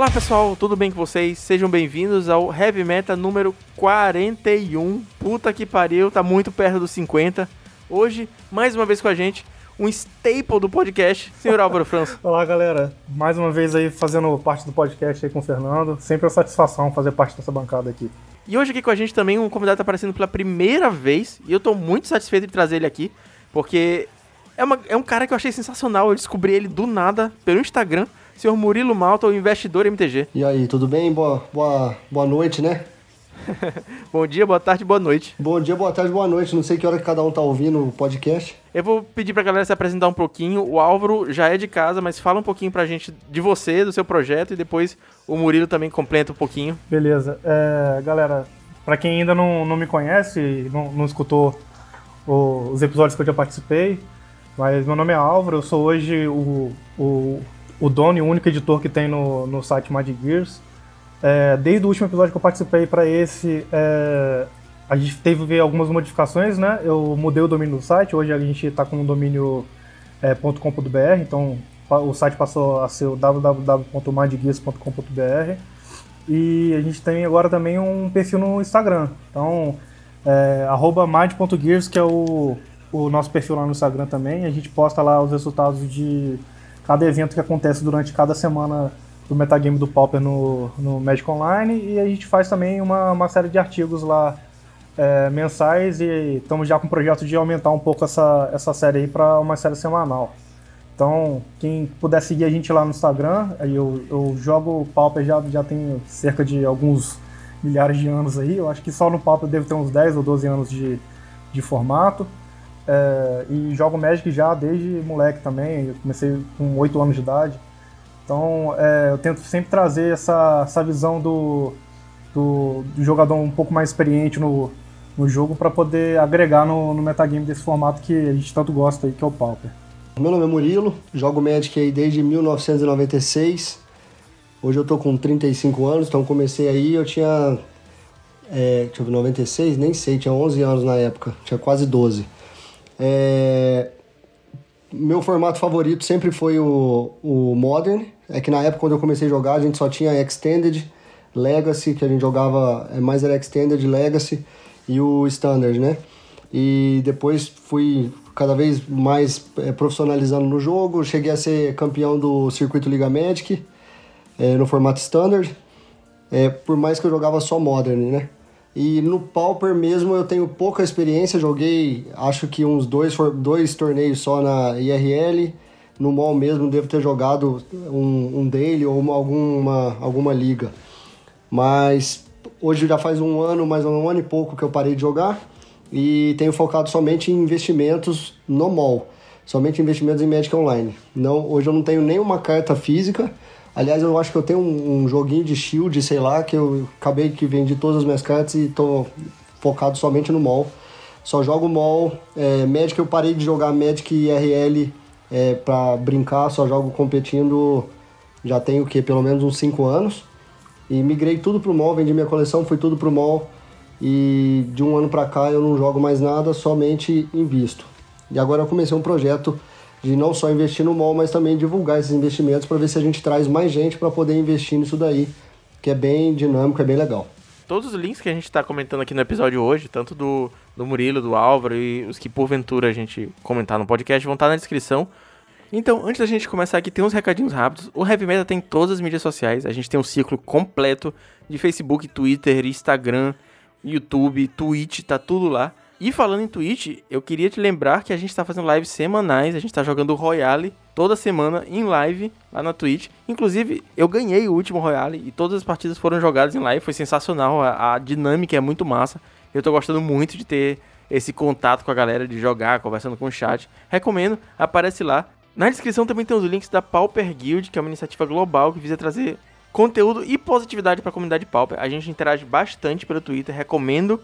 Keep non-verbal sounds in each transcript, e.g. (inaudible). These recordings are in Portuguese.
Olá pessoal, tudo bem com vocês? Sejam bem-vindos ao Heavy Meta número 41. Puta que pariu, tá muito perto dos 50. Hoje, mais uma vez com a gente, um staple do podcast, senhor (laughs) Álvaro França. Olá, galera. Mais uma vez aí fazendo parte do podcast aí com o Fernando. Sempre uma satisfação fazer parte dessa bancada aqui. E hoje aqui com a gente também um convidado tá aparecendo pela primeira vez, e eu tô muito satisfeito de trazer ele aqui, porque é, uma, é um cara que eu achei sensacional, eu descobri ele do nada pelo Instagram, senhor Murilo Malta, o investidor MTG. E aí, tudo bem? Boa, boa, boa noite, né? (laughs) Bom dia, boa tarde, boa noite. Bom dia, boa tarde, boa noite. Não sei que hora que cada um tá ouvindo o podcast. Eu vou pedir pra galera se apresentar um pouquinho. O Álvaro já é de casa, mas fala um pouquinho pra gente de você, do seu projeto, e depois o Murilo também completa um pouquinho. Beleza. É, galera, pra quem ainda não, não me conhece, não, não escutou o- os episódios que eu já participei, mas meu nome é Álvaro, eu sou hoje o, o, o dono e o único editor que tem no, no site Magic Gears. É, desde o último episódio que eu participei para esse, é, a gente teve algumas modificações, né? Eu mudei o domínio do site, hoje a gente está com o domínio é, .com.br, então o site passou a ser o e a gente tem agora também um perfil no Instagram, então é, mind.gears, que é o, o nosso perfil lá no Instagram também, a gente posta lá os resultados de cada evento que acontece durante cada semana do metagame do Pauper no, no Magic Online e a gente faz também uma, uma série de artigos lá é, mensais e estamos já com o projeto de aumentar um pouco essa, essa série aí para uma série semanal. Então, quem puder seguir a gente lá no Instagram, eu, eu jogo Pauper já, já tem cerca de alguns milhares de anos aí, eu acho que só no Pauper deve ter uns 10 ou 12 anos de, de formato. É, e jogo Magic já desde moleque também, eu comecei com 8 anos de idade. Então é, eu tento sempre trazer essa, essa visão do, do, do jogador um pouco mais experiente no, no jogo para poder agregar no, no metagame desse formato que a gente tanto gosta aí, que é o Pauper. Meu nome é Murilo, jogo Magic aí desde 1996. Hoje eu tô com 35 anos, então comecei aí, eu tinha. É, deixa eu ver, 96? Nem sei, tinha 11 anos na época, tinha quase 12. É, meu formato favorito sempre foi o, o Modern. É que na época, quando eu comecei a jogar, a gente só tinha Extended, Legacy, que a gente jogava é, mais era Extended, Legacy e o Standard, né? E depois fui cada vez mais é, profissionalizando no jogo. Cheguei a ser campeão do Circuito Liga Magic é, no formato Standard. É, por mais que eu jogava só Modern, né? E no Pauper mesmo eu tenho pouca experiência, joguei acho que uns dois, dois torneios só na IRL. No mall mesmo devo ter jogado um, um daily ou uma- alguma, alguma liga. Mas hoje já faz um ano, mais um ano e pouco que eu parei de jogar e tenho focado somente em investimentos no mall, somente investimentos em Magic Online. Não, hoje eu não tenho nenhuma carta física. Aliás, eu acho que eu tenho um, um joguinho de Shield, sei lá, que eu acabei que vendi todas as minhas cartas e tô focado somente no mall. Só jogo mall. É, Magic eu parei de jogar Magic IRL é, pra brincar, só jogo competindo já tem o que? Pelo menos uns 5 anos. E migrei tudo pro mall, vendi minha coleção, fui tudo pro mall. E de um ano pra cá eu não jogo mais nada, somente invisto. E agora eu comecei um projeto de não só investir no mall, mas também divulgar esses investimentos para ver se a gente traz mais gente para poder investir nisso daí, que é bem dinâmico, é bem legal. Todos os links que a gente tá comentando aqui no episódio hoje, tanto do, do Murilo, do Álvaro e os que porventura a gente comentar no podcast, vão estar na descrição. Então, antes da gente começar aqui, tem uns recadinhos rápidos. O Heavy Metal tem todas as mídias sociais. A gente tem um ciclo completo de Facebook, Twitter, Instagram, YouTube, Twitch, tá tudo lá. E falando em Twitch, eu queria te lembrar que a gente tá fazendo lives semanais. A gente tá jogando Royale toda semana em live lá na Twitch. Inclusive, eu ganhei o último Royale e todas as partidas foram jogadas em live. Foi sensacional. A, a dinâmica é muito massa. Eu tô gostando muito de ter esse contato com a galera, de jogar, conversando com o chat. Recomendo, aparece lá. Na descrição também tem os links da Pauper Guild, que é uma iniciativa global que visa trazer conteúdo e positividade para a comunidade Pauper. A gente interage bastante pelo Twitter. Recomendo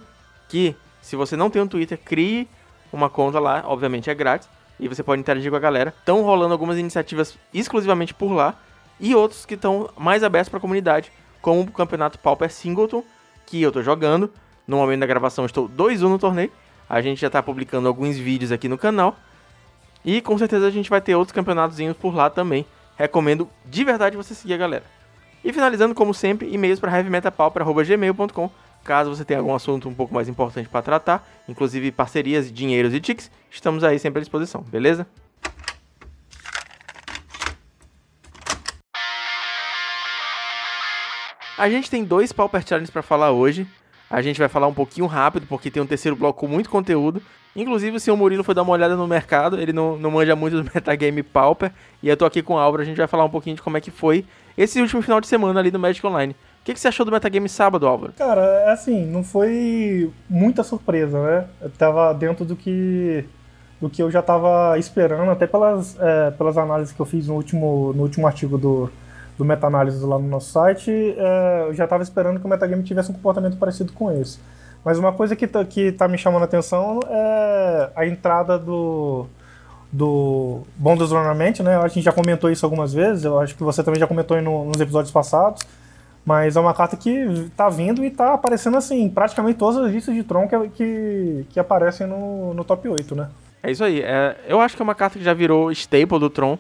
que, se você não tem um Twitter, crie uma conta lá. Obviamente é grátis. E você pode interagir com a galera. Estão rolando algumas iniciativas exclusivamente por lá. E outros que estão mais abertos para a comunidade. Como o Campeonato Pauper Singleton, que eu tô jogando. No momento da gravação estou 2-1 no torneio. A gente já tá publicando alguns vídeos aqui no canal. E com certeza a gente vai ter outros campeonatozinhos por lá também. Recomendo de verdade você seguir a galera. E finalizando, como sempre, e-mails para heavymetalpauper.gmail.com Caso você tenha algum assunto um pouco mais importante para tratar, inclusive parcerias, dinheiros e tics, estamos aí sempre à disposição, beleza? A gente tem dois Pauper Challenges para falar hoje. A gente vai falar um pouquinho rápido, porque tem um terceiro bloco com muito conteúdo. Inclusive, o senhor Murilo foi dar uma olhada no mercado, ele não, não manja muito do (laughs) metagame Pauper. E eu tô aqui com o Álvaro, a gente vai falar um pouquinho de como é que foi esse último final de semana ali no Magic Online que, que você achou do metagame sábado, Álvaro? Cara, é assim, não foi muita surpresa, né? Eu tava dentro do que do que eu já estava esperando, até pelas, é, pelas análises que eu fiz no último, no último artigo do, do meta-análise lá no nosso site, é, eu já estava esperando que o metagame tivesse um comportamento parecido com esse. Mas uma coisa que tá, que tá me chamando a atenção é a entrada do, do Bonders Ornament, né? A gente já comentou isso algumas vezes, eu acho que você também já comentou no, nos episódios passados. Mas é uma carta que tá vindo e tá aparecendo assim, praticamente todas as listas de Tron que, que, que aparecem no, no top 8, né? É isso aí. É, eu acho que é uma carta que já virou staple do Tron.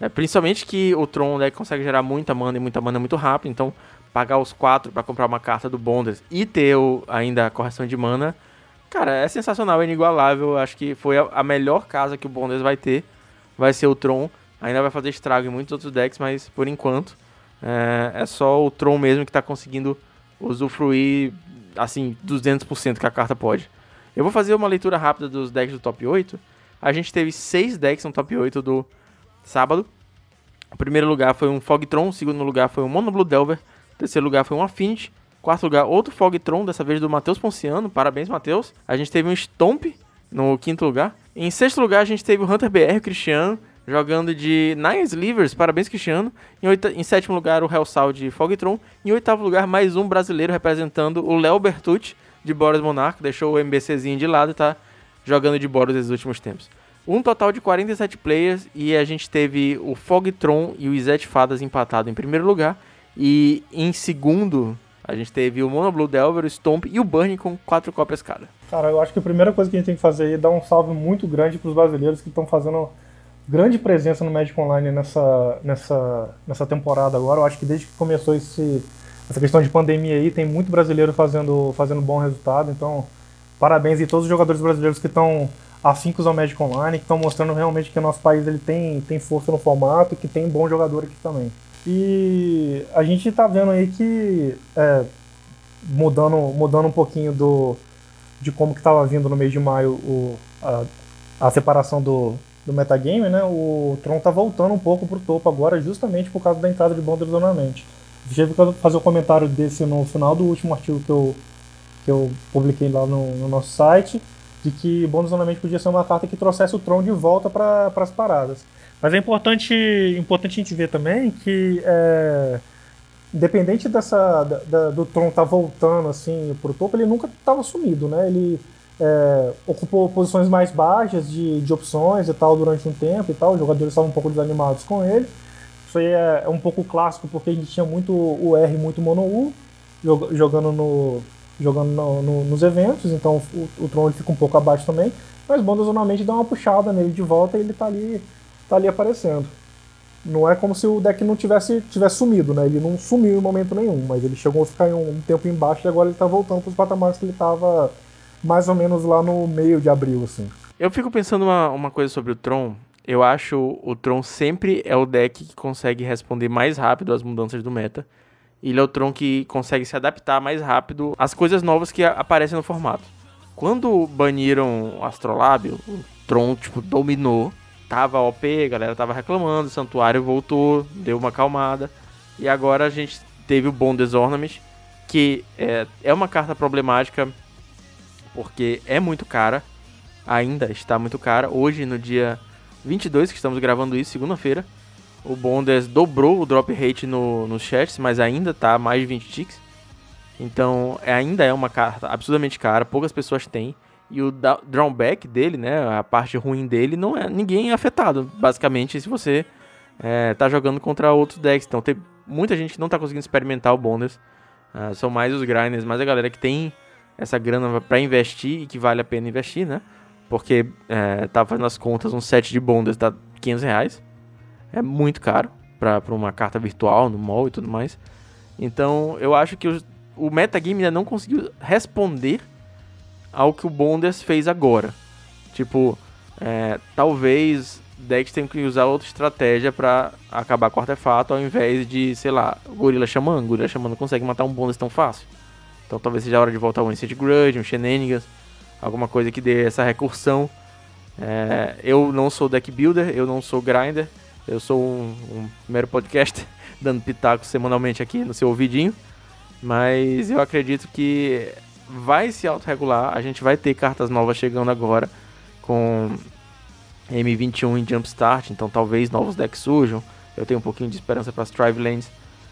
É, principalmente que o Tron né, consegue gerar muita mana e muita mana muito rápido. Então, pagar os 4 para comprar uma carta do Bonders e ter o, ainda a correção de mana, cara, é sensacional, é inigualável. Acho que foi a, a melhor casa que o Bonders vai ter. Vai ser o Tron. Ainda vai fazer estrago em muitos outros decks, mas por enquanto é, é só o Tron mesmo que está conseguindo usufruir, assim, 200% que a carta pode. Eu vou fazer uma leitura rápida dos decks do top 8. A gente teve 6 decks no top 8 do sábado. O primeiro lugar foi um Fogtron, o segundo lugar foi um Mono Blue Delver, o terceiro lugar foi um Affinity, quarto lugar outro Fogtron, dessa vez do Matheus Ponciano, parabéns Matheus. A gente teve um Stomp no quinto lugar. Em sexto lugar a gente teve o Hunter BR, o Cristiano, jogando de Nine Slivers, parabéns Cristiano. Em, oita, em sétimo lugar, o Hellsal de Fogtron. Em oitavo lugar, mais um brasileiro representando o Léo Bertucci de Boros Monarch. Deixou o MBCzinho de lado e tá jogando de Boros nesses últimos tempos. Um total de 47 players e a gente teve o Fogtron e o Izete Fadas empatado em primeiro lugar. E em segundo, a gente teve o Mono Blue Delver, o Stomp e o Burning com quatro cópias cada. Cara, eu acho que a primeira coisa que a gente tem que fazer é dar um salve muito grande para os brasileiros que estão fazendo grande presença no Magic Online nessa, nessa, nessa temporada agora. Eu acho que desde que começou esse, essa questão de pandemia aí, tem muito brasileiro fazendo, fazendo bom resultado. Então, parabéns a todos os jogadores brasileiros que estão afincos ao Magic Online, que estão mostrando realmente que o nosso país ele tem, tem força no formato e que tem bom jogador aqui também. E a gente está vendo aí que, é, mudando, mudando um pouquinho do, de como que estava vindo no mês de maio o, a, a separação do, do metagame, né, o Tron tá voltando um pouco pro topo agora, justamente por causa da entrada de Bonder Zonamente. Tive que fazer um comentário desse no final do último artigo que eu, que eu publiquei lá no, no nosso site, de que Bonder Zonamente podia ser uma carta que trouxesse o Tron de volta para as paradas. Mas é importante, importante a gente ver também que, é, independente dessa, da, da, do Tron tá voltando assim pro topo, ele nunca estava sumido, né? Ele é, ocupou posições mais baixas de, de opções e tal durante um tempo e tal. Os jogadores estavam um pouco desanimados com ele. Isso aí é, é um pouco clássico porque a gente tinha muito o R muito mono U jogando no jogando no, no, nos eventos, então o, o Tron fica um pouco abaixo também, mas bondosamente dá uma puxada nele de volta e ele tá ali, tá ali aparecendo. Não é como se o deck não tivesse, tivesse sumido, né? Ele não sumiu em momento nenhum, mas ele chegou a ficar um, um tempo embaixo e agora ele tá voltando para os patamares que ele tava mais ou menos lá no meio de abril, assim. Eu fico pensando uma, uma coisa sobre o Tron. Eu acho o Tron sempre é o deck que consegue responder mais rápido às mudanças do meta. Ele é o Tron que consegue se adaptar mais rápido às coisas novas que aparecem no formato. Quando baniram o Astrolab, o Tron, tipo, dominou. Tava OP, a galera tava reclamando, o Santuário voltou, deu uma acalmada. E agora a gente teve o Bonders Ornament, que é, é uma carta problemática porque é muito cara, ainda está muito cara. Hoje, no dia 22, que estamos gravando isso, segunda-feira, o Bonders dobrou o drop rate no, nos chats, mas ainda está mais de 20 ticks. Então, é, ainda é uma carta absurdamente cara, poucas pessoas têm. E o drawback dele, né, a parte ruim dele, não é ninguém é afetado, basicamente, se você é, tá jogando contra outros decks. Então, tem muita gente que não está conseguindo experimentar o Bonders. Uh, são mais os grinders, mais a galera que tem essa grana para investir e que vale a pena investir, né? Porque é, tava fazendo as contas, um set de bondas dá 500 reais. É muito caro. para uma carta virtual no mall e tudo mais. Então eu acho que o, o metagame ainda não conseguiu responder ao que o Bonders fez agora. Tipo, é, talvez decks tenham que usar outra estratégia para acabar com o artefato ao invés de, sei lá, Gorila Xamã. Gorila Xamã não consegue matar um Bonders tão fácil. Então talvez seja a hora de voltar um Instant Grudge, um Shenanigans, alguma coisa que dê essa recursão. É, eu não sou deck builder, eu não sou grinder, eu sou um, um mero podcaster (laughs) dando pitaco semanalmente aqui no seu ouvidinho. Mas eu acredito que vai se autorregular, a gente vai ter cartas novas chegando agora com M21 em Jumpstart, então talvez novos decks surjam. Eu tenho um pouquinho de esperança para as Trivelands.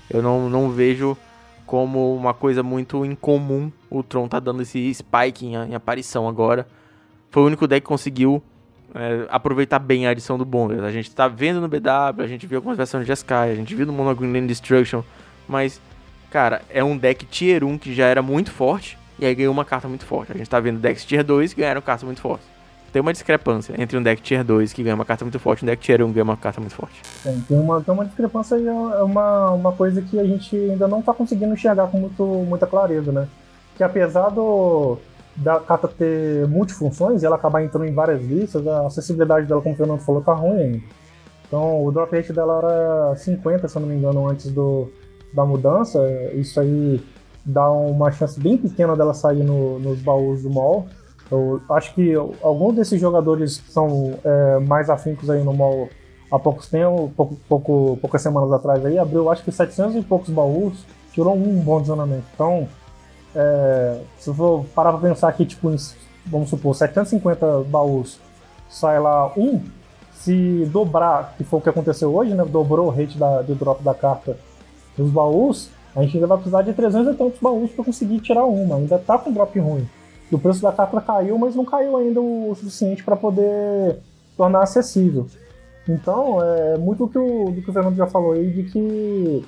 Eu não, não vejo como uma coisa muito incomum o Tron tá dando esse spike em, em aparição agora. Foi o único deck que conseguiu é, aproveitar bem a adição do Bonders. A gente tá vendo no BW, a gente viu algumas versões de Sky, a gente viu no Mono Green Destruction, mas, cara, é um deck Tier 1 que já era muito forte e aí ganhou uma carta muito forte. A gente tá vendo decks Tier 2 que ganharam cartas muito fortes. Tem uma discrepância entre um deck Tier 2 que ganha uma carta muito forte e um deck Tier 1 que ganha uma carta muito forte. Tem, tem, uma, tem uma discrepância e é uma, uma coisa que a gente ainda não tá conseguindo enxergar com muito, muita clareza, né? Que apesar do, da carta ter multifunções e ela acabar entrando em várias listas, a acessibilidade dela, como o Fernando falou, tá ruim ainda. Então o drop rate dela era 50, se eu não me engano, antes do, da mudança. Isso aí dá uma chance bem pequena dela sair no, nos baús do mall. Eu acho que alguns desses jogadores que são é, mais afincos aí no mall há poucos tempos, pouco, pouco, poucas semanas atrás aí, abriu acho que 700 e poucos baús, tirou um bom desanamento. Então, é, se eu for parar pra pensar que, tipo, em, vamos supor, 750 baús, sai lá um, se dobrar, que foi o que aconteceu hoje, né? Dobrou o rate da, do drop da carta dos baús, a gente ainda vai precisar de 300 e tantos baús para conseguir tirar uma. Ainda tá com drop ruim. O preço da carta caiu, mas não caiu ainda o suficiente para poder tornar acessível. Então, é muito do que, o, do que o Fernando já falou aí, de que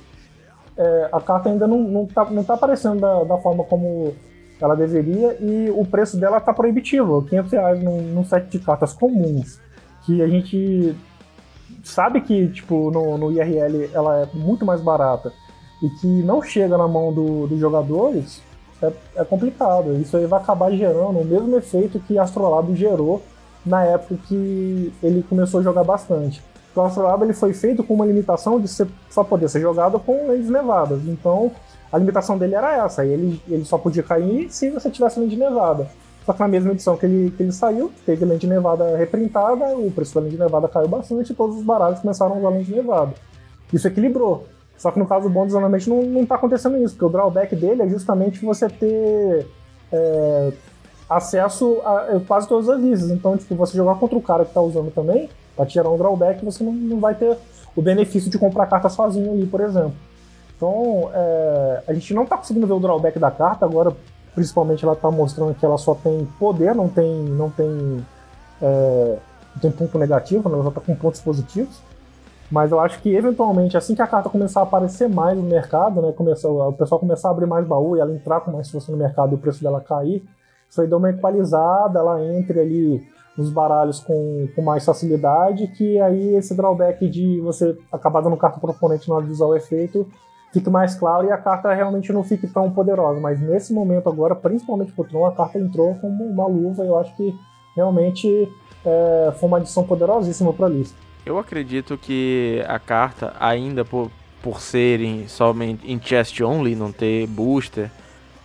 é, a carta ainda não, não, tá, não tá aparecendo da, da forma como ela deveria e o preço dela tá proibitivo, 500 reais num, num set de cartas comuns, que a gente sabe que, tipo, no, no IRL ela é muito mais barata e que não chega na mão do, dos jogadores, é, é, complicado. Isso aí vai acabar gerando o mesmo efeito que Astrolabe gerou na época que ele começou a jogar bastante. O Astrolabe ele foi feito com uma limitação de ser, só poder ser jogado com lentes nevadas. Então, a limitação dele era essa. Ele, ele só podia cair se você tivesse lente nevada. Só que na mesma edição que ele, que ele saiu, teve lente nevada reprintada, o preço da lente nevada caiu bastante e todos os baralhos começaram a usar lente nevada. Isso equilibrou. Só que no caso do Bond, exatamente, não, não tá acontecendo isso, porque o drawback dele é justamente você ter é, acesso a, quase todas as listas. Então, tipo, você jogar contra o cara que tá usando também, pra tirar um drawback, você não, não vai ter o benefício de comprar carta sozinho ali, por exemplo. Então, é, a gente não tá conseguindo ver o drawback da carta, agora, principalmente, ela tá mostrando que ela só tem poder, não tem, não tem, é, não tem ponto negativo, ela só tá com pontos positivos. Mas eu acho que eventualmente, assim que a carta começar a aparecer mais no mercado, né, começar, o pessoal começar a abrir mais baú e ela entrar com mais força no mercado e o preço dela cair, isso aí dá uma equalizada, ela entre ali nos baralhos com, com mais facilidade, que aí esse drawback de você acabar dando carta pro oponente na hora de usar o efeito fique mais claro e a carta realmente não fique tão poderosa. Mas nesse momento agora, principalmente pro Tron, a carta entrou como uma luva e eu acho que realmente é, foi uma adição poderosíssima para a lista. Eu acredito que a carta, ainda por, por ser em, somente em chest only, não ter booster,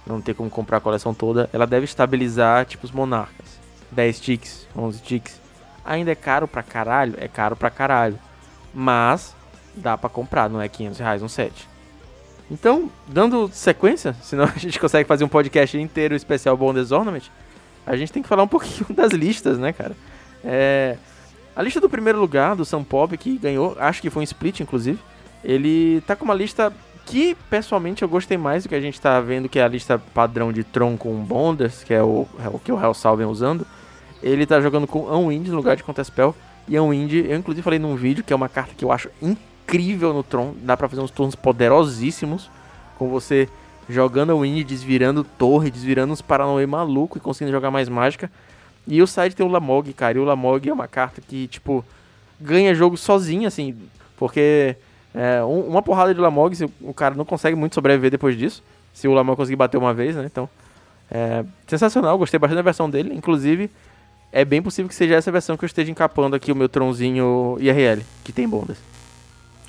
não ter como comprar a coleção toda, ela deve estabilizar tipo os monarcas. 10 ticks, 11 ticks. Ainda é caro pra caralho? É caro pra caralho. Mas dá pra comprar, não é 500 reais um set. Então, dando sequência, (laughs) senão a gente consegue fazer um podcast inteiro especial Bonders Ornament, a gente tem que falar um pouquinho (laughs) das listas, né, cara? É, a lista do primeiro lugar, do São Pop, que ganhou, acho que foi um split, inclusive, ele tá com uma lista que, pessoalmente, eu gostei mais do que a gente tá vendo, que é a lista padrão de Tron com Bonders, que é o, é o que o Hellsal vem usando. Ele tá jogando com Unwind no lugar de Counterspell. E Unwind, eu inclusive falei num vídeo, que é uma carta que eu acho incrível no Tron. Dá pra fazer uns turnos poderosíssimos, com você jogando Unwind, desvirando torre, desvirando uns Paranoia maluco e conseguindo jogar mais mágica. E o side tem o Lamog, cara. E o Lamog é uma carta que, tipo, ganha jogo sozinho, assim. Porque É, um, uma porrada de Lamog, o cara não consegue muito sobreviver depois disso. Se o Lamog conseguir bater uma vez, né? Então, é sensacional, gostei bastante da versão dele. Inclusive, é bem possível que seja essa versão que eu esteja encapando aqui o meu tronzinho IRL, que tem bondas.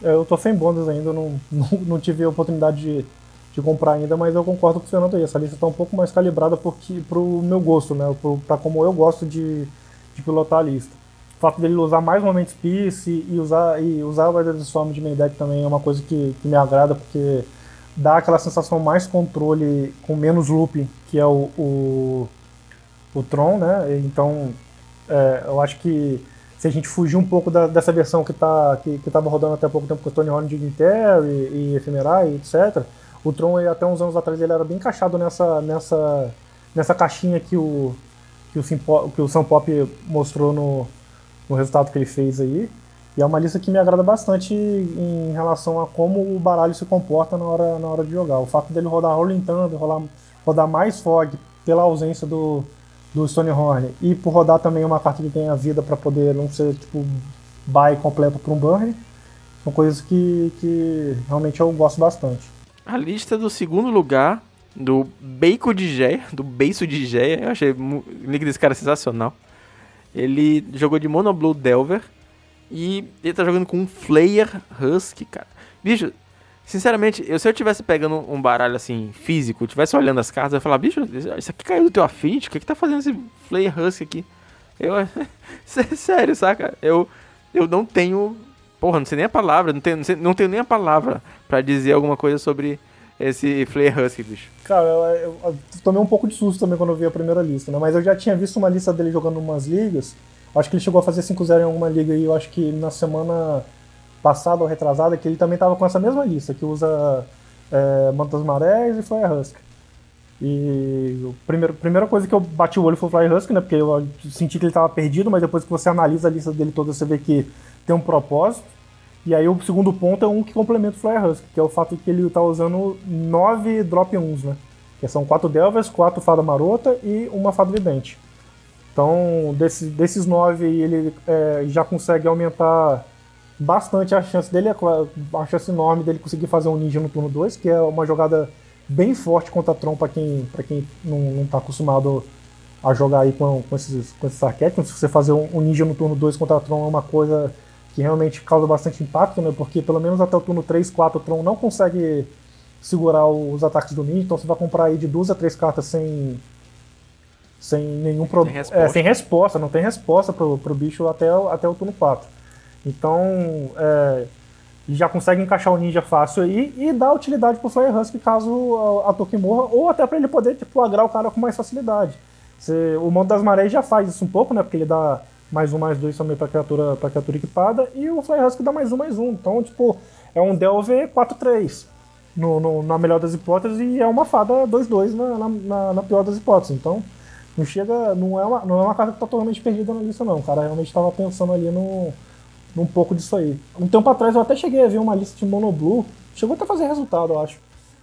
É, eu tô sem bondas ainda, não, (laughs) não, não tive a oportunidade de, de comprar ainda, mas eu concordo com o Fernando aí. Essa lista tá um pouco mais calibrada porque, pro meu gosto, né? Pro, pra como eu gosto de, de pilotar a lista. O fato dele usar mais momentos Peace e usar, e usar o Weather Storm de main deck também é uma coisa que, que me agrada, porque dá aquela sensação mais controle com menos looping, que é o, o, o Tron, né? Então, é, eu acho que se a gente fugir um pouco da, dessa versão que tá, que, que tava rodando até pouco tempo com o Tony Horn de Dignitary e, e etc., o Tron, até uns anos atrás, ele era bem encaixado nessa, nessa, nessa caixinha que o, que o, Simpo, que o Sam Pop mostrou no, no resultado que ele fez aí. E é uma lista que me agrada bastante em relação a como o baralho se comporta na hora, na hora de jogar. O fato dele rodar Rolling Thunder, rodar, rodar mais Fog pela ausência do, do Stonehorn e por rodar também uma carta que tenha vida para poder não ser tipo buy completo para um Burn, são coisas que, que realmente eu gosto bastante. A lista do segundo lugar do Bacon de Geia, do Beiço de Geia, eu achei o link desse cara sensacional. Ele jogou de Mono Blue Delver e ele tá jogando com um Flayer Husky, cara. Bicho, sinceramente, eu, se eu tivesse pegando um baralho assim, físico, tivesse olhando as cartas, eu ia falar, bicho, isso aqui caiu do teu Affinity, o que que tá fazendo esse Flayer Husky aqui? Eu, (laughs) sério, saca? Eu, eu não tenho, porra, não sei nem a palavra, não tenho, não, sei, não tenho nem a palavra para dizer alguma coisa sobre esse Flayer Husky, bicho. Cara, eu, eu, eu, tomei um pouco de susto também quando eu vi a primeira lista, né? Mas eu já tinha visto uma lista dele jogando umas ligas, Acho que ele chegou a fazer 5-0 em alguma liga e eu acho que na semana passada ou retrasada que ele também estava com essa mesma lista, que usa é, Mantas Marés e Fly Husk. E a primeira, primeira coisa que eu bati o olho foi o Fly Husk, né? Porque eu senti que ele estava perdido, mas depois que você analisa a lista dele toda, você vê que tem um propósito. E aí o segundo ponto é um que complementa o Fly Husk, que é o fato de que ele está usando 9 drop 1s, né? Que são 4 Delvers, 4 Fada Marota e uma Fada Vidente. Então, desse, desses nove ele é, já consegue aumentar bastante a chance dele, a chance enorme dele conseguir fazer um ninja no turno 2, que é uma jogada bem forte contra Tron para quem, pra quem não está acostumado a jogar aí com, com, esses, com esses arquétipos. Se você fazer um, um ninja no turno 2 contra Tron é uma coisa que realmente causa bastante impacto, né? Porque pelo menos até o turno 3, 4, o Tron não consegue segurar os ataques do ninja, então você vai comprar aí de duas a três cartas sem sem nenhum problema. É, sem resposta, não tem resposta pro, pro bicho até, até o turno 4. Então, é, já consegue encaixar o ninja fácil aí e dá utilidade pro Flyer Husky caso a, a morra, ou até para ele poder tipo, agrar o cara com mais facilidade. Você, o Mundo das Marés já faz isso um pouco, né? Porque ele dá mais um, mais dois também pra criatura, pra criatura equipada, e o Flyer Husky dá mais um, mais um. Então, tipo, é um Delve 4-3. No, no, na melhor das hipóteses, e é uma fada 2-2 na, na, na pior das hipóteses. Então, não chega. Não é uma, não é uma carta que tá totalmente perdida na lista, não. O cara realmente estava pensando ali no, num pouco disso aí. Um tempo atrás eu até cheguei a ver uma lista de Monoblue. Chegou até a fazer resultado, eu acho.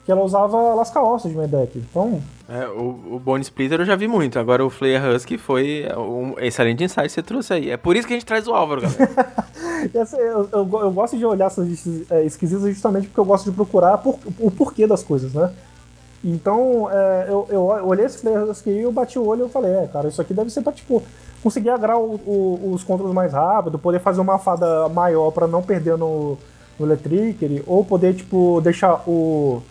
Que ela usava Lasca Ossos de deck. Então. É, o, o Bone Splitter eu já vi muito. Agora o Flair Husky foi um excelente insight que você trouxe aí. É por isso que a gente traz o Álvaro, galera. (laughs) eu, eu, eu, gosto de olhar essas é, esquisitas justamente porque eu gosto de procurar por, o porquê das coisas, né? Então, é, eu, eu, olhei esse players aqui e eu bati o olho e falei, é, cara, isso aqui deve ser pra, tipo, conseguir agrar o, o, os controles mais rápido, poder fazer uma fada maior para não perder no, no Electric, ou poder, tipo, deixar o,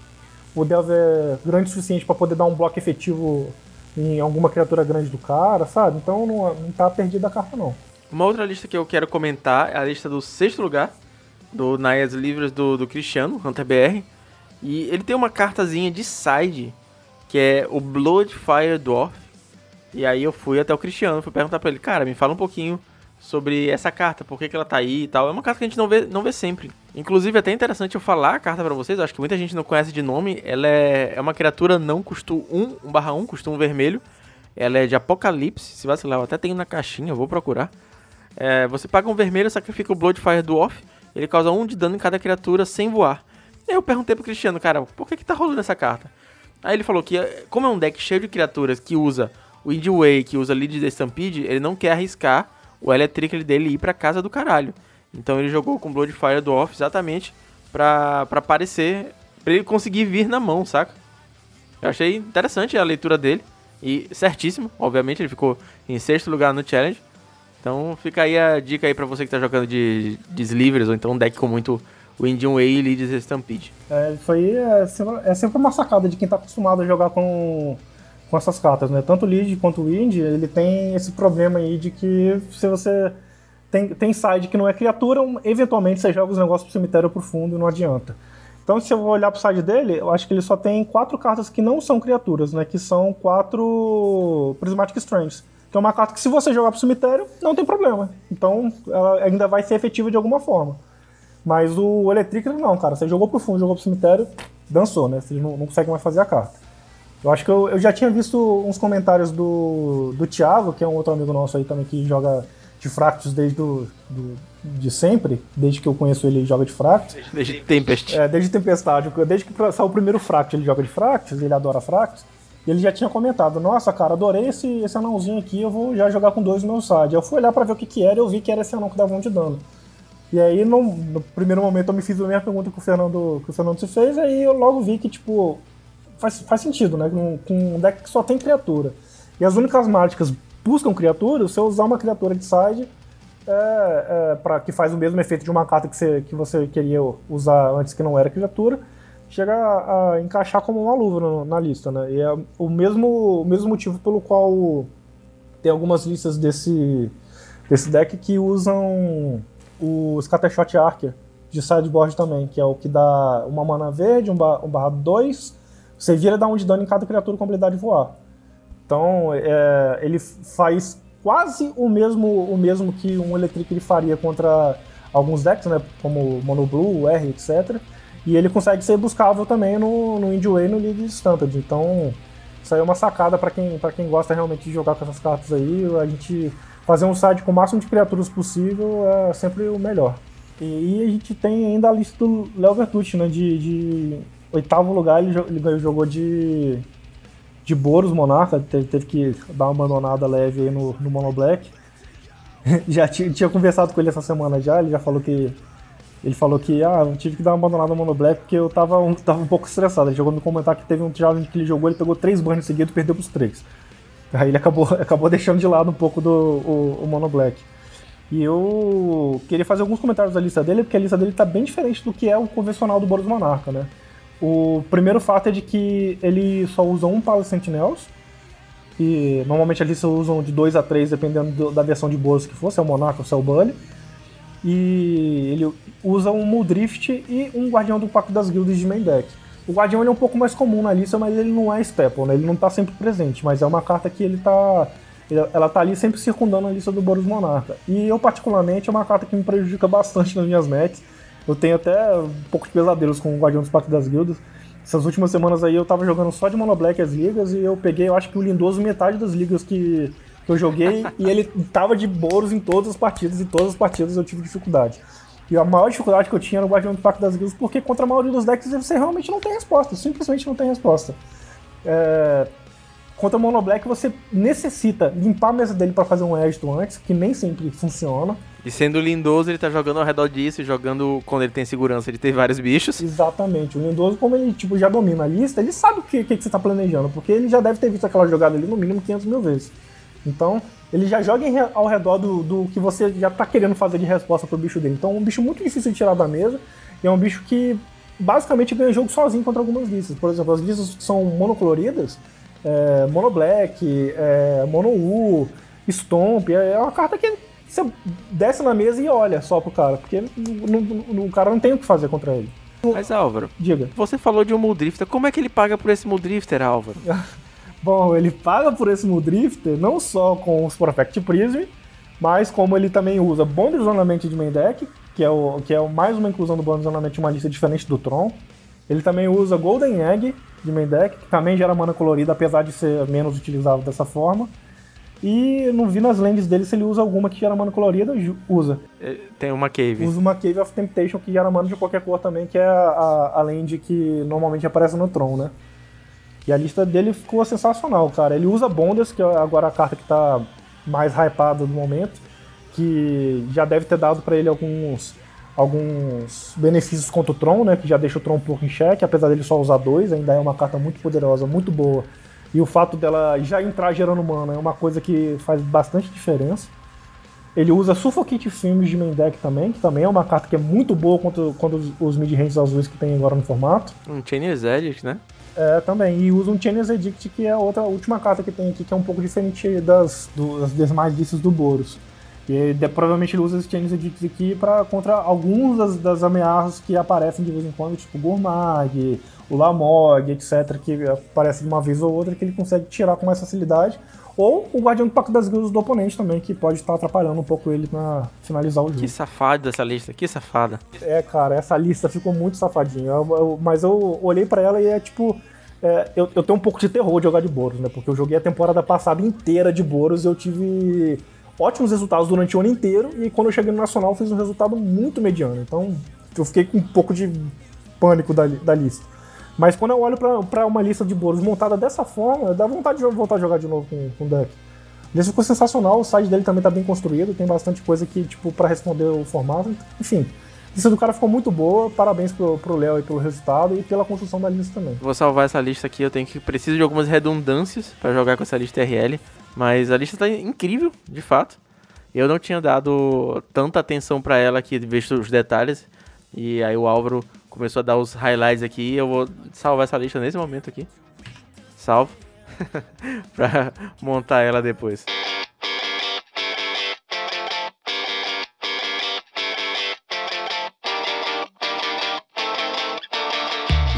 o Delver grande o suficiente para poder dar um bloco efetivo em alguma criatura grande do cara, sabe? Então não, não tá perdida a carta, não. Uma outra lista que eu quero comentar é a lista do sexto lugar, do Naias Livres do, do Cristiano, Hunter BR e ele tem uma cartazinha de side, que é o Bloodfire Dwarf. E aí eu fui até o Cristiano, fui perguntar pra ele, cara, me fala um pouquinho sobre essa carta, por que, que ela tá aí e tal. É uma carta que a gente não vê, não vê sempre. Inclusive, é até interessante eu falar a carta para vocês, eu acho que muita gente não conhece de nome. Ela é, é uma criatura não custo 1, 1 barra 1, custo 1 vermelho. Ela é de Apocalipse, se vacilar, eu até tenho na caixinha, vou procurar. É, você paga um vermelho, sacrifica o Bloodfire Dwarf, ele causa 1 de dano em cada criatura sem voar. Aí eu perguntei pro Cristiano, cara, por que que tá rolando essa carta? Aí ele falou que, como é um deck cheio de criaturas que usa o Way, que usa Lead da Stampede, ele não quer arriscar o Electric dele ir pra casa do caralho. Então ele jogou com Bloodfire do off exatamente pra, pra aparecer, pra ele conseguir vir na mão, saca? Eu achei interessante a leitura dele. E certíssimo, obviamente, ele ficou em sexto lugar no challenge. Então fica aí a dica aí pra você que tá jogando de, de Slivers, ou então um deck com muito Indian Way e Leads Stampede. É, aí é sempre, é sempre uma sacada de quem tá acostumado a jogar com, com essas cartas, né? Tanto o Lead quanto o Wind, ele tem esse problema aí de que se você tem, tem side que não é criatura, eventualmente você joga os negócios pro cemitério pro fundo e não adianta. Então, se eu vou olhar pro side dele, eu acho que ele só tem quatro cartas que não são criaturas, né? Que são quatro Prismatic Strands. Que é uma carta que, se você jogar pro cemitério, não tem problema. Então, ela ainda vai ser efetiva de alguma forma. Mas o Electric não, cara. Você jogou pro fundo, jogou pro cemitério, dançou, né? Você não, não consegue mais fazer a carta. Eu acho que eu, eu já tinha visto uns comentários do, do Thiago, que é um outro amigo nosso aí também que joga de Fractus desde do, do, de sempre, desde que eu conheço ele, ele joga de Fractus. Desde Tempest. É, desde Tempestade. Desde que saiu o primeiro Fractus, ele joga de Fractus, ele adora Fractus. E ele já tinha comentado, nossa, cara, adorei esse, esse anãozinho aqui, eu vou já jogar com dois no meu side. Eu fui olhar pra ver o que que era e eu vi que era esse anão que dava um de dano. E aí, no, no, primeiro momento, eu me fiz a mesma pergunta que o Fernando, que o Fernando se fez, aí eu logo vi que, tipo, faz, faz sentido, né? Com, com um deck que só tem criatura. E as únicas mágicas buscam criaturas, você usar uma criatura de side é, é, pra, que faz o mesmo efeito de uma carta que você, que você queria usar antes que não era criatura, chega a, a encaixar como uma luva no, na lista, né? E é o mesmo, o mesmo motivo pelo qual tem algumas listas desse, desse deck que usam o Scattershot Archer de sideboard também, que é o que dá uma mana verde, um, bar, um barra 2, você vira dá um de dano em cada criatura com habilidade de voar. Então, é, ele faz quase o mesmo, o mesmo que um Electric ele faria contra alguns decks, né, como Mono Blue, R, etc. E ele consegue ser buscável também no, no Indie Way no League Stamped. Então, isso aí é uma sacada para quem, quem gosta realmente de jogar com essas cartas aí. A gente fazer um site com o máximo de criaturas possível é sempre o melhor. E, e a gente tem ainda a lista do Léo Vertucci, né? De, de, oitavo lugar, ele, ele jogou de, de Boros Monarca, teve, teve que dar uma abandonada leve aí no, no Mono Black. (laughs) já tinha, tinha conversado com ele essa semana já, ele já falou que. Ele falou que, ah, eu tive que dar uma abandonada no Mono Black porque eu tava um, tava um pouco estressado. Ele jogou me comentar que teve um challenge que ele jogou, ele pegou três bans seguidos e perdeu pros três. Aí ele acabou, (laughs) acabou deixando de lado um pouco do o, o Mono Black. E eu queria fazer alguns comentários da lista dele, porque a lista dele tá bem diferente do que é o convencional do Boros Monarca, né? O primeiro fato é de que ele só usa um Palace Sentinels, e normalmente lista usam de 2 a 3, dependendo do, da versão de Boros que for, se é o Monarca ou se é o Bully. E ele usa um Muldrift e um Guardião do Pacto das Guildas de main deck. O Guardião é um pouco mais comum na lista, mas ele não é staple, né? Ele não tá sempre presente, mas é uma carta que ele tá. Ela tá ali sempre circundando a lista do Boros Monarca. E eu, particularmente, é uma carta que me prejudica bastante nas minhas matches. Eu tenho até um pouco de pesadelos com o Guardião dos Pactos das Guildas. Essas últimas semanas aí eu tava jogando só de Mono Black as ligas e eu peguei, eu acho que o Lindoso metade das ligas que, que eu joguei e ele tava de Boros em todas as partidas e todas as partidas eu tive dificuldade. E a maior dificuldade que eu tinha no Guardião do Pacto das Guildas, porque contra a maioria dos decks você realmente não tem resposta, simplesmente não tem resposta. É... Contra o Mono Black você necessita limpar a mesa dele para fazer um êxito antes, que nem sempre funciona. E sendo lindoso, ele tá jogando ao redor disso, jogando quando ele tem segurança, ele tem vários bichos. Exatamente. O lindoso, como ele tipo, já domina a lista, ele sabe o que, que, que você tá planejando, porque ele já deve ter visto aquela jogada ali no mínimo 500 mil vezes. Então, ele já joga ao redor do, do que você já tá querendo fazer de resposta pro bicho dele. Então é um bicho muito difícil de tirar da mesa e é um bicho que basicamente ganha jogo sozinho contra algumas listas. Por exemplo, as listas que são monocoloridas, é, Mono Black, é, Mono U, Stomp, é, é uma carta que você desce na mesa e olha só pro cara, porque o cara não tem o que fazer contra ele. Mas Álvaro, diga. Você falou de um Muldrifter, como é que ele paga por esse Muldrifter, Álvaro? (laughs) Bom, ele paga por esse Muldrifter não só com os Perfect Prism, mas como ele também usa bom de main deck, que é, o, que é mais uma inclusão do bônus de uma lista diferente do Tron. Ele também usa Golden Egg de main deck, que também gera mana colorida, apesar de ser menos utilizado dessa forma. E não vi nas lands dele se ele usa alguma que gera mana colorida, usa. É, tem uma Cave. Usa uma Cave of Temptation que gera mana de qualquer cor também, que é a, a, a land que normalmente aparece no Tron, né? E a lista dele ficou sensacional, cara. Ele usa Bondas, que é agora a carta que tá mais hypada do momento, que já deve ter dado para ele alguns, alguns benefícios contra o Tron, né, que já deixa o Tron um pouco em xeque, apesar dele só usar dois, ainda é uma carta muito poderosa, muito boa. E o fato dela já entrar gerando mana é uma coisa que faz bastante diferença. Ele usa Suffocate Films de main deck também, que também é uma carta que é muito boa contra, contra os, os mid-ranges azuis que tem agora no formato. Um Chainless Edict, né? É, também. E usa um Chainless Edict, que é a outra a última carta que tem aqui, que é um pouco diferente das, das demais listas do Boros. E de, provavelmente ele usa os Chainless Edicts aqui para contra algumas das, das, ameaças que aparecem de vez em quando, tipo o Gourmag, o Lamog, etc., que aparece de uma vez ou outra, que ele consegue tirar com mais facilidade. Ou o Guardião do Pacto das Guildas do oponente também, que pode estar atrapalhando um pouco ele na finalizar o jogo. Que safado essa lista, que safada. É, cara, essa lista ficou muito safadinha. Eu, eu, mas eu olhei para ela e é tipo. É, eu, eu, tenho um pouco de terror de jogar de Boros, né? Porque eu joguei a temporada passada inteira de Boros e eu tive ótimos resultados durante o ano inteiro. E quando eu cheguei no Nacional, fiz um resultado muito mediano. Então eu fiquei com um pouco de pânico da, da lista. Mas quando eu olho para uma lista de bolos montada dessa forma, dá vontade de voltar a jogar de novo com, com o deck. Ele ficou sensacional, o site dele também tá bem construído, tem bastante coisa aqui, tipo, para responder o formato. Enfim, a lista do cara ficou muito boa, parabéns pro, Léo pelo resultado e pela construção da lista também. Vou salvar essa lista aqui, eu tenho que preciso de algumas redundâncias para jogar com essa lista RL, mas a lista tá incrível, de fato. Eu não tinha dado tanta atenção para ela aqui, visto os detalhes, e aí o Álvaro começou a dar os highlights aqui. Eu vou salvar essa lista nesse momento aqui. Salvo. (laughs) pra montar ela depois.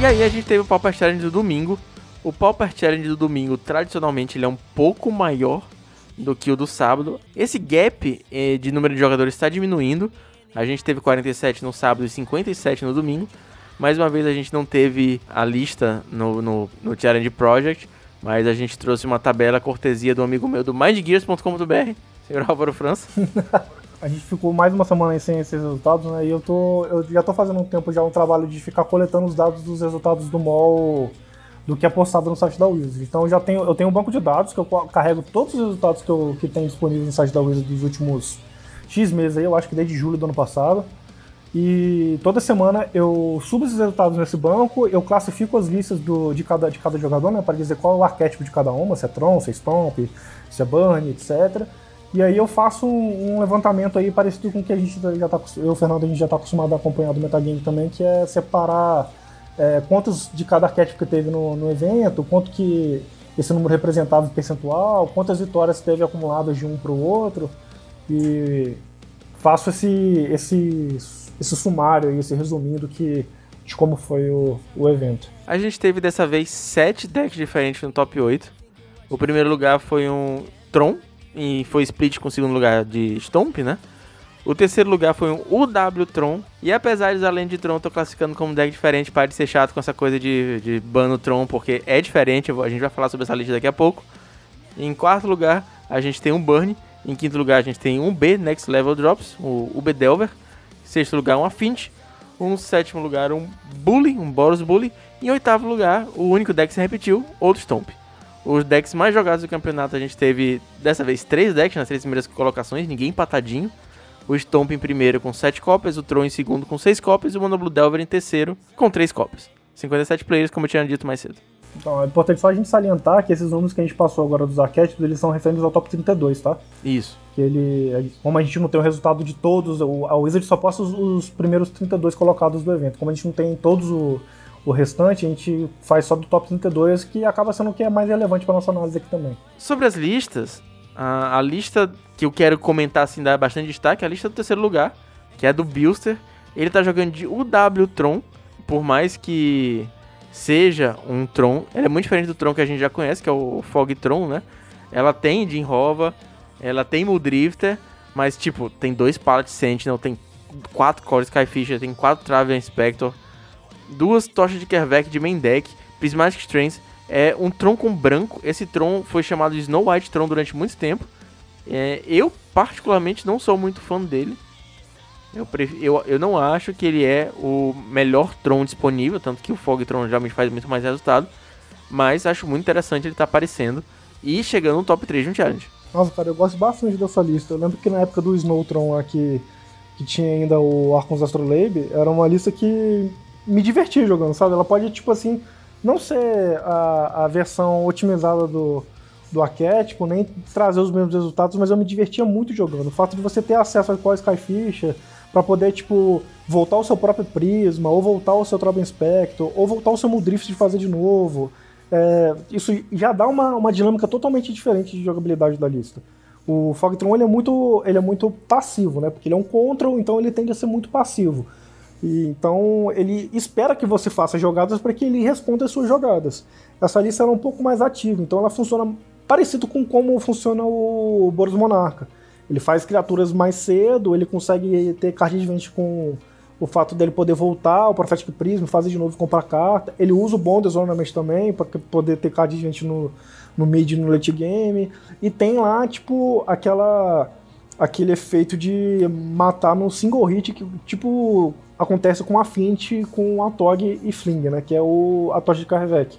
E aí a gente teve o Pauper Challenge do domingo. O Pauper Challenge do domingo, tradicionalmente, ele é um pouco maior do que o do sábado. Esse gap eh, de número de jogadores está diminuindo. A gente teve 47 no sábado e 57 no domingo. Mais uma vez a gente não teve a lista no, no, no Challenge Project, mas a gente trouxe uma tabela cortesia do amigo meu do mindgears.com.br, senhor Álvaro França. (laughs) a gente ficou mais uma semana sem esses resultados, né? E eu, tô, eu já tô fazendo um tempo já um trabalho de ficar coletando os dados dos resultados do mall do que é postado no site da Wizard. Então eu já tenho, eu tenho um banco de dados que eu carrego todos os resultados que, eu, que tem disponíveis no site da Wizard dos últimos X meses aí, eu acho que desde julho do ano passado. E toda semana eu subo esses resultados nesse banco, eu classifico as listas do, de, cada, de cada jogador, né, para dizer qual é o arquétipo de cada uma, se é Tron, se é Stomp, se é Burn, etc. E aí eu faço um, um levantamento aí parecido com o que a gente já tá, eu o Fernando, a gente já está acostumado a acompanhar do Metagame também, que é separar é, quantos de cada arquétipo que teve no, no evento, quanto que esse número representava em percentual, quantas vitórias teve acumuladas de um para o outro. E faço esse, esse esse sumário esse resumindo que, de como foi o, o evento. A gente teve dessa vez sete decks diferentes no top 8. O primeiro lugar foi um Tron, e foi split com o segundo lugar de Stomp, né? O terceiro lugar foi um UW Tron. E apesar de além de Tron, tô classificando como deck diferente, para de ser chato com essa coisa de, de Tron, porque é diferente. A gente vai falar sobre essa lista daqui a pouco. Em quarto lugar, a gente tem um Burn. Em quinto lugar, a gente tem um B Next Level Drops, o UB Delver. Sexto lugar, um Affinity. Um sétimo lugar, um Bully, um Boros Bully. Em oitavo lugar, o único deck que se repetiu, outro Stomp. Os decks mais jogados do campeonato, a gente teve, dessa vez, três decks nas três primeiras colocações, ninguém empatadinho. O Stomp em primeiro com 7 cópias, o Tron em segundo com 6 cópias e o Mono Blue Delver em terceiro com 3 cópias. 57 players, como eu tinha dito mais cedo. Então, é importante só a gente salientar que esses números que a gente passou agora dos arquétipos, eles são referentes ao top 32, tá? Isso. Que ele, como a gente não tem o resultado de todos, a Wizard só posta os, os primeiros 32 colocados do evento. Como a gente não tem todos o, o restante, a gente faz só do top 32, que acaba sendo o que é mais relevante para nossa análise aqui também. Sobre as listas, a, a, lista que eu quero comentar, assim, dar bastante destaque, é a lista do terceiro lugar, que é do Bilster. Ele tá jogando de UW Tron, por mais que seja um Tron. Ela é muito diferente do Tron que a gente já conhece, que é o Fog Tron, né? Ela tem Jin Hova, ela tem Muldrifter, mas tipo, tem dois Pallet Sentinel, tem quatro Core Skyfisher, tem quatro Travel Inspector, duas tochas de Kervek de main deck, Prismatic Strands, é um Tron com branco. Esse Tron foi chamado de Snow White Tron durante muito tempo. É, eu, particularmente, não sou muito fã dele. Eu, eu, eu não acho que ele é o melhor Tron disponível, tanto que o Fog Tron geralmente faz muito mais resultado. Mas acho muito interessante ele estar tá aparecendo e chegando no top 3 de um challenge. Nossa, cara, eu gosto bastante dessa lista. Eu lembro que na época do Snowtron aqui, que tinha ainda o Arcons Astrolabe, era uma lista que me divertia jogando, sabe? Ela pode, tipo assim, não ser a, a versão otimizada do, do arquétipo, nem trazer os mesmos resultados, mas eu me divertia muito jogando. O fato de você ter acesso a qual Skyfish para poder, tipo, voltar o seu próprio Prisma, ou voltar o seu Trouble Inspector, ou voltar o seu Mudrift de fazer de novo. É, isso já dá uma, uma dinâmica totalmente diferente de jogabilidade da lista. O Fogtron ele é muito ele é muito passivo, né? Porque ele é um control, então ele tende a ser muito passivo. E, então ele espera que você faça jogadas para que ele responda as suas jogadas. Essa lista é um pouco mais ativa, então ela funciona parecido com como funciona o Boros Monarca. Ele faz criaturas mais cedo, ele consegue ter card advantage com o fato dele poder voltar ao Prophetic Prism, fazer de novo comprar carta. Ele usa o Bonders Ornament também, para poder ter card advantage no, no mid e no late game. E tem lá, tipo, aquela aquele efeito de matar no single hit, que tipo acontece com a Fint, com a Tog e Fling, né? Que é o, a tocha de Carvec.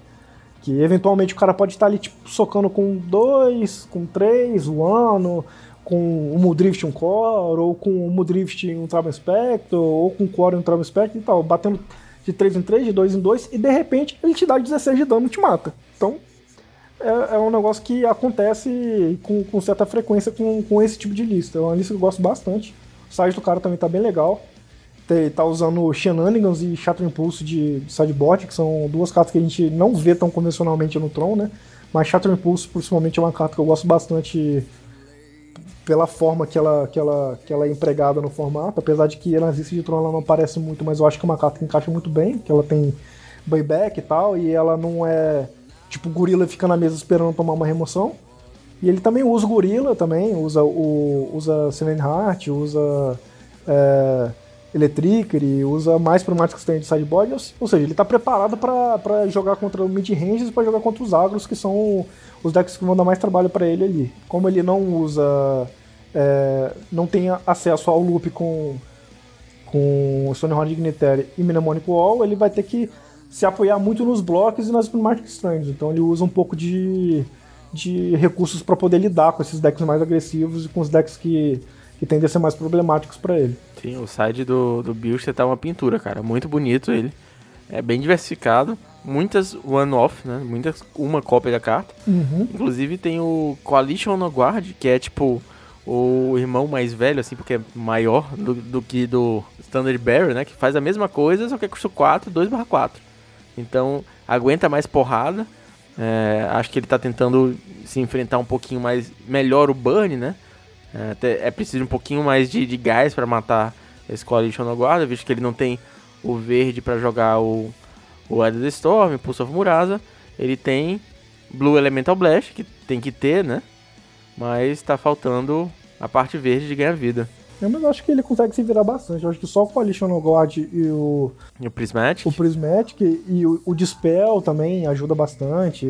Que eventualmente o cara pode estar ali tipo, socando com dois, com três, o ano, com um Mudrift um Core, ou com um Mudrift um Travel Spectre, ou com um Core um Travel Spectre e tal, batendo de 3 em 3, de 2 em 2, e de repente ele te dá 16 de dano e te mata. Então é, é um negócio que acontece com, com, certa frequência com, com esse tipo de lista. É uma lista que eu gosto bastante. O site do cara também tá bem legal. Tá usando Shenanigans e Shatter Impulse de, de sideboard, que são duas cartas que a gente não vê tão convencionalmente no Tron, né? Mas Shatter Impulse, principalmente, é uma carta que eu gosto bastante pela forma que ela, que, ela, que ela é empregada no formato, apesar de que na lista de Tron ela não aparece muito, mas eu acho que é uma carta que encaixa muito bem, que ela tem buyback e tal, e ela não é tipo gorila fica na mesa esperando tomar uma remoção. E ele também usa gorila também, usa o usa Selene Heart, usa é, Electricity, usa mais problemáticos que tem de sideboard, ou seja, ele está preparado para jogar contra o mid-ranges e para jogar contra os agros, que são os decks que vão dar mais trabalho para ele ali. Como ele não usa. É, não tem acesso ao loop com, com Stonehorn Dignitary e Mnemonic Wall, ele vai ter que se apoiar muito nos blocos e nas Prismatic Strands. Então ele usa um pouco de, de recursos para poder lidar com esses decks mais agressivos e com os decks que, que tendem a ser mais problemáticos para ele. Sim, o side do, do Build tá uma pintura, cara. Muito bonito ele. É bem diversificado muitas one-off, né? Muitas, uma cópia da carta. Uhum. Inclusive tem o Coalition no Guard, que é tipo o irmão mais velho, assim, porque é maior do, do que do Standard Bearer, né? Que faz a mesma coisa, só que custa 4, 2 4. Então, aguenta mais porrada. É, acho que ele tá tentando se enfrentar um pouquinho mais melhor o Burn, né? É, é preciso um pouquinho mais de, de gás para matar esse Coalition no Guard, visto que ele não tem o verde para jogar o o Ed Storm, Pulse of Murasa, ele tem Blue Elemental Blast, que tem que ter, né? Mas tá faltando a parte verde de ganhar vida. Eu mas acho que ele consegue se virar bastante. Eu acho que só o Coalition e o. E o Prismatic? O Prismatic e o, o Dispel também ajuda bastante.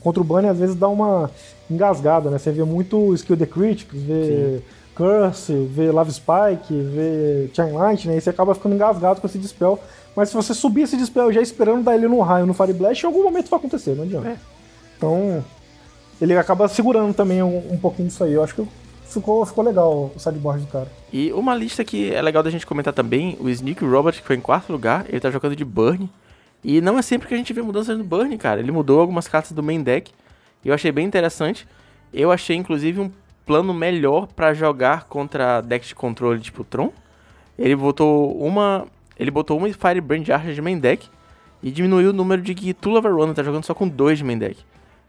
Contra o Bunny às vezes dá uma engasgada, né? Você vê muito Skill the Critics, vê Sim. Curse, vê Love Spike, vê Chain Light, né? E você acaba ficando engasgado com esse Dispel. Mas se você subir esse dispel já esperando dar ele no raio no Fire Blast, em algum momento vai acontecer, não adianta. É. Então, ele acaba segurando também um, um, pouquinho disso aí. Eu acho que ficou, ficou legal o sideboard do cara. E uma lista que é legal da gente comentar também, o Sneak Robert, que foi em quarto lugar, ele tá jogando de Burn. E não é sempre que a gente vê mudanças no Burn, cara. Ele mudou algumas cartas do main deck. E eu achei bem interessante. Eu achei, inclusive, um plano melhor para jogar contra decks de controle tipo Tron. Ele botou uma ele botou uma Firebrand Archer de main deck e diminuiu o número de Gitu Lavarona, tá jogando só com dois de main deck.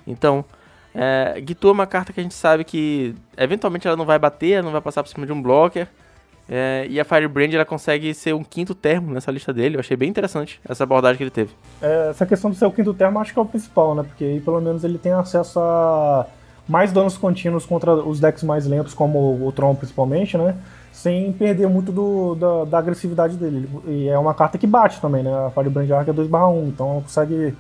Então, é, Gitu é uma carta que a gente sabe que eventualmente ela não vai bater, não vai passar por cima de um blocker. É, e a Firebrand ela consegue ser um quinto termo nessa lista dele. Eu achei bem interessante essa abordagem que ele teve. É, essa questão de ser o quinto termo acho que é o principal, né? Porque aí pelo menos ele tem acesso a mais danos contínuos contra os decks mais lentos, como o Tron principalmente, né? sem perder muito do, da, da, agressividade dele. E é uma carta que bate também, né? A Firebrand Arc é 2/1, então ela consegue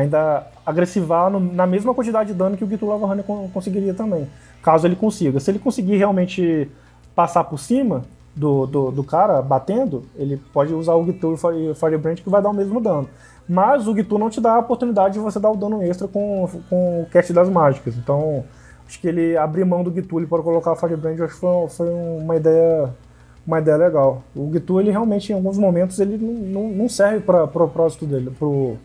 ainda agressivar no, na mesma quantidade de dano que o Gitu Lava Runner conseguiria também, caso ele consiga. Se ele conseguir realmente passar por cima do, do, do cara batendo, ele pode usar o Gitu e o Firebrand que vai dar o mesmo dano. Mas o Gitu não te dá a oportunidade de você dar o dano extra com, com o cast das mágicas. Então, Acho que ele abrir mão do Gituli para colocar a Firebrand acho que foi, foi uma ideia uma ideia legal. O Gitu, ele realmente, em alguns momentos, ele não, não, não serve para o propósito dele, pro,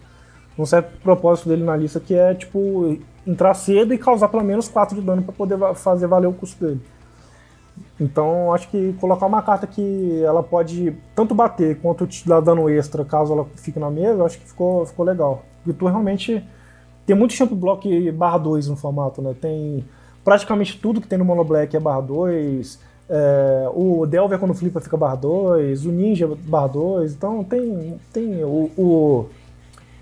serve pro propósito dele na lista, que é, tipo, entrar cedo e causar pelo menos 4 de dano para poder fazer valer o custo dele. Então, acho que colocar uma carta que ela pode tanto bater quanto te dar dano extra caso ela fique na mesa, acho que ficou, ficou legal. O Gitu realmente tem muito champ block barra 2 no formato, né? Tem praticamente tudo que tem no Mono Black é barra 2, é, o Delver quando flipa fica barra 2, o Ninja barra 2, então tem, tem o, o,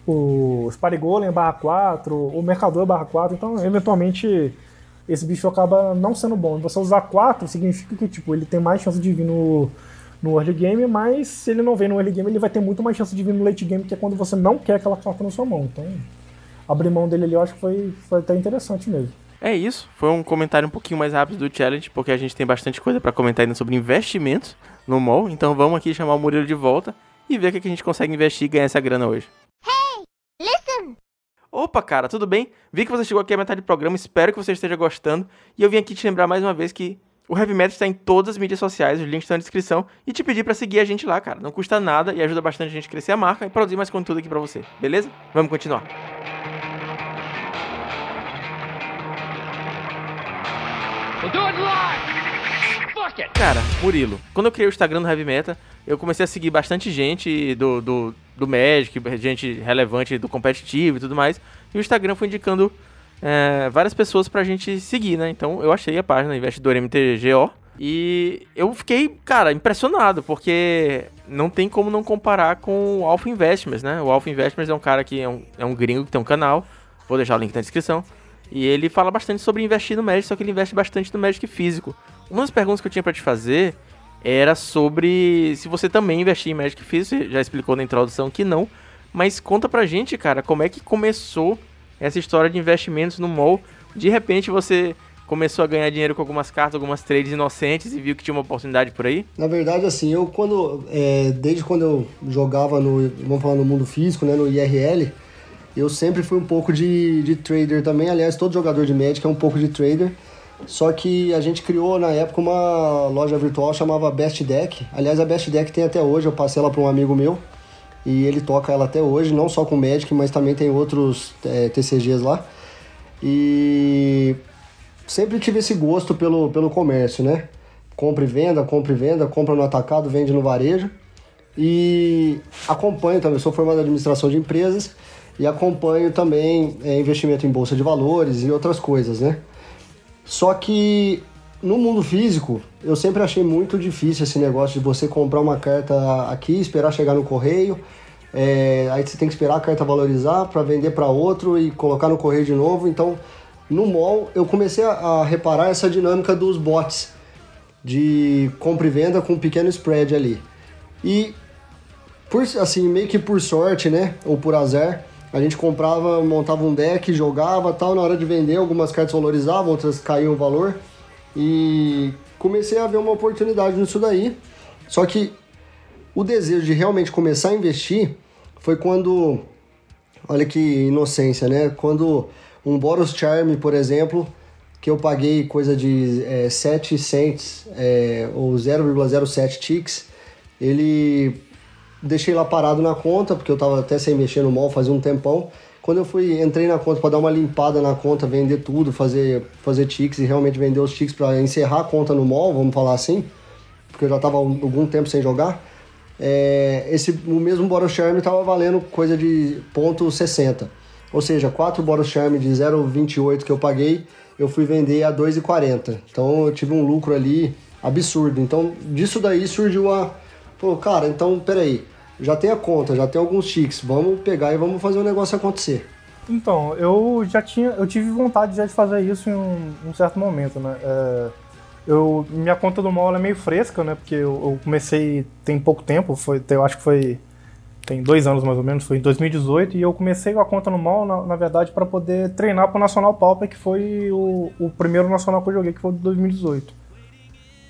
o Sparigolem barra 4, o Mercador barra 4, então eventualmente esse bicho acaba não sendo bom. Você usar 4 significa que tipo, ele tem mais chance de vir no, no early game, mas se ele não vem no early game, ele vai ter muito mais chance de vir no late game, que é quando você não quer aquela carta na sua mão. Então, abrir mão dele ali eu acho que foi, foi até interessante mesmo. É isso, foi um comentário um pouquinho mais rápido do challenge, porque a gente tem bastante coisa para comentar ainda sobre investimentos no mall, então vamos aqui chamar o Murilo de volta e ver o que a gente consegue investir e ganhar essa grana hoje. Opa, cara, tudo bem? Vi que você chegou aqui a metade do programa, espero que você esteja gostando, e eu vim aqui te lembrar mais uma vez que o Heavy Metal está em todas as mídias sociais, os links estão na descrição, e te pedir para seguir a gente lá, cara. Não custa nada e ajuda bastante a gente a crescer a marca e produzir mais conteúdo aqui para você, beleza? Vamos continuar. Cara, Murilo, quando eu criei o Instagram do Heavy Meta, eu comecei a seguir bastante gente do, do, do Magic, gente relevante do competitivo e tudo mais. E o Instagram foi indicando é, várias pessoas pra gente seguir, né? Então eu achei a página Investidor MTGO. E eu fiquei, cara, impressionado, porque não tem como não comparar com o Alpha Investments, né? O Alpha Investments é um cara que é um, é um gringo que tem um canal, vou deixar o link na descrição. E ele fala bastante sobre investir no Magic, só que ele investe bastante no Magic físico. Uma das perguntas que eu tinha para te fazer era sobre se você também investia em Magic físico, você já explicou na introdução que não, mas conta pra gente, cara, como é que começou essa história de investimentos no mall? De repente você começou a ganhar dinheiro com algumas cartas, algumas trades inocentes e viu que tinha uma oportunidade por aí? Na verdade, assim, eu quando, é, desde quando eu jogava no, vamos falar no mundo físico, né, no IRL, eu sempre fui um pouco de, de trader também. Aliás, todo jogador de Magic é um pouco de trader. Só que a gente criou na época uma loja virtual chamava Best Deck. Aliás, a Best Deck tem até hoje, eu passei ela para um amigo meu e ele toca ela até hoje, não só com Magic, mas também tem outros é, TCGs lá. E sempre tive esse gosto pelo, pelo comércio, né? Compra e venda, compra e venda, compra no atacado, vende no varejo. E acompanho também, sou formado em administração de empresas e acompanho também é, investimento em bolsa de valores e outras coisas, né? Só que no mundo físico, eu sempre achei muito difícil esse negócio de você comprar uma carta aqui, esperar chegar no correio, é, aí você tem que esperar a carta valorizar para vender para outro e colocar no correio de novo. Então, no mall, eu comecei a, a reparar essa dinâmica dos bots de compra e venda com um pequeno spread ali. E por assim, meio que por sorte, né, ou por azar, a gente comprava, montava um deck, jogava tal, na hora de vender algumas cartas valorizavam, outras caíam o valor. E comecei a ver uma oportunidade nisso daí. Só que o desejo de realmente começar a investir foi quando, olha que inocência, né? Quando um Boros Charm, por exemplo, que eu paguei coisa de é, 7 cents é, ou 0,07 ticks, ele deixei lá parado na conta, porque eu tava até sem mexer no mall fazia um tempão. Quando eu fui, entrei na conta para dar uma limpada na conta, vender tudo, fazer, fazer ticks e realmente vender os ticks para encerrar a conta no mall, vamos falar assim, porque eu já tava algum tempo sem jogar. É, esse, o mesmo Boros Charm tava valendo coisa de ponto .60. Ou seja, 4 Boros Charm de 0,28 que eu paguei, eu fui vender a 2,40. Então eu tive um lucro ali absurdo. Então disso daí surgiu a. Pô, cara, então peraí já tem a conta, já tem alguns chiques, vamos pegar e vamos fazer o negócio acontecer. Então, eu já tinha, eu tive vontade já de fazer isso em um, um certo momento, né? É, eu, minha conta do mall é meio fresca, né? Porque eu, eu, comecei tem pouco tempo, foi, eu acho que foi tem dois anos mais ou menos, foi em 2018 e eu comecei com a conta no mall, na, na verdade, para poder treinar para o Nacional Pauper, que foi o, o primeiro nacional que eu joguei, que foi de 2018.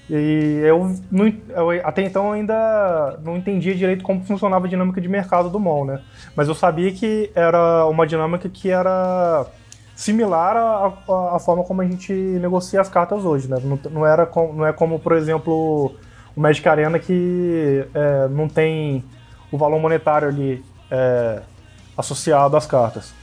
E eu, não, eu, até então ainda não entendia direito como funcionava a dinâmica de mercado do mall, né? Mas eu sabia que era uma dinâmica que era similar à, à forma como a gente negocia as cartas hoje, né? Não, não, era com, não é como, por exemplo, o Magic Arena que é, não tem o valor monetário ali é, associado às cartas.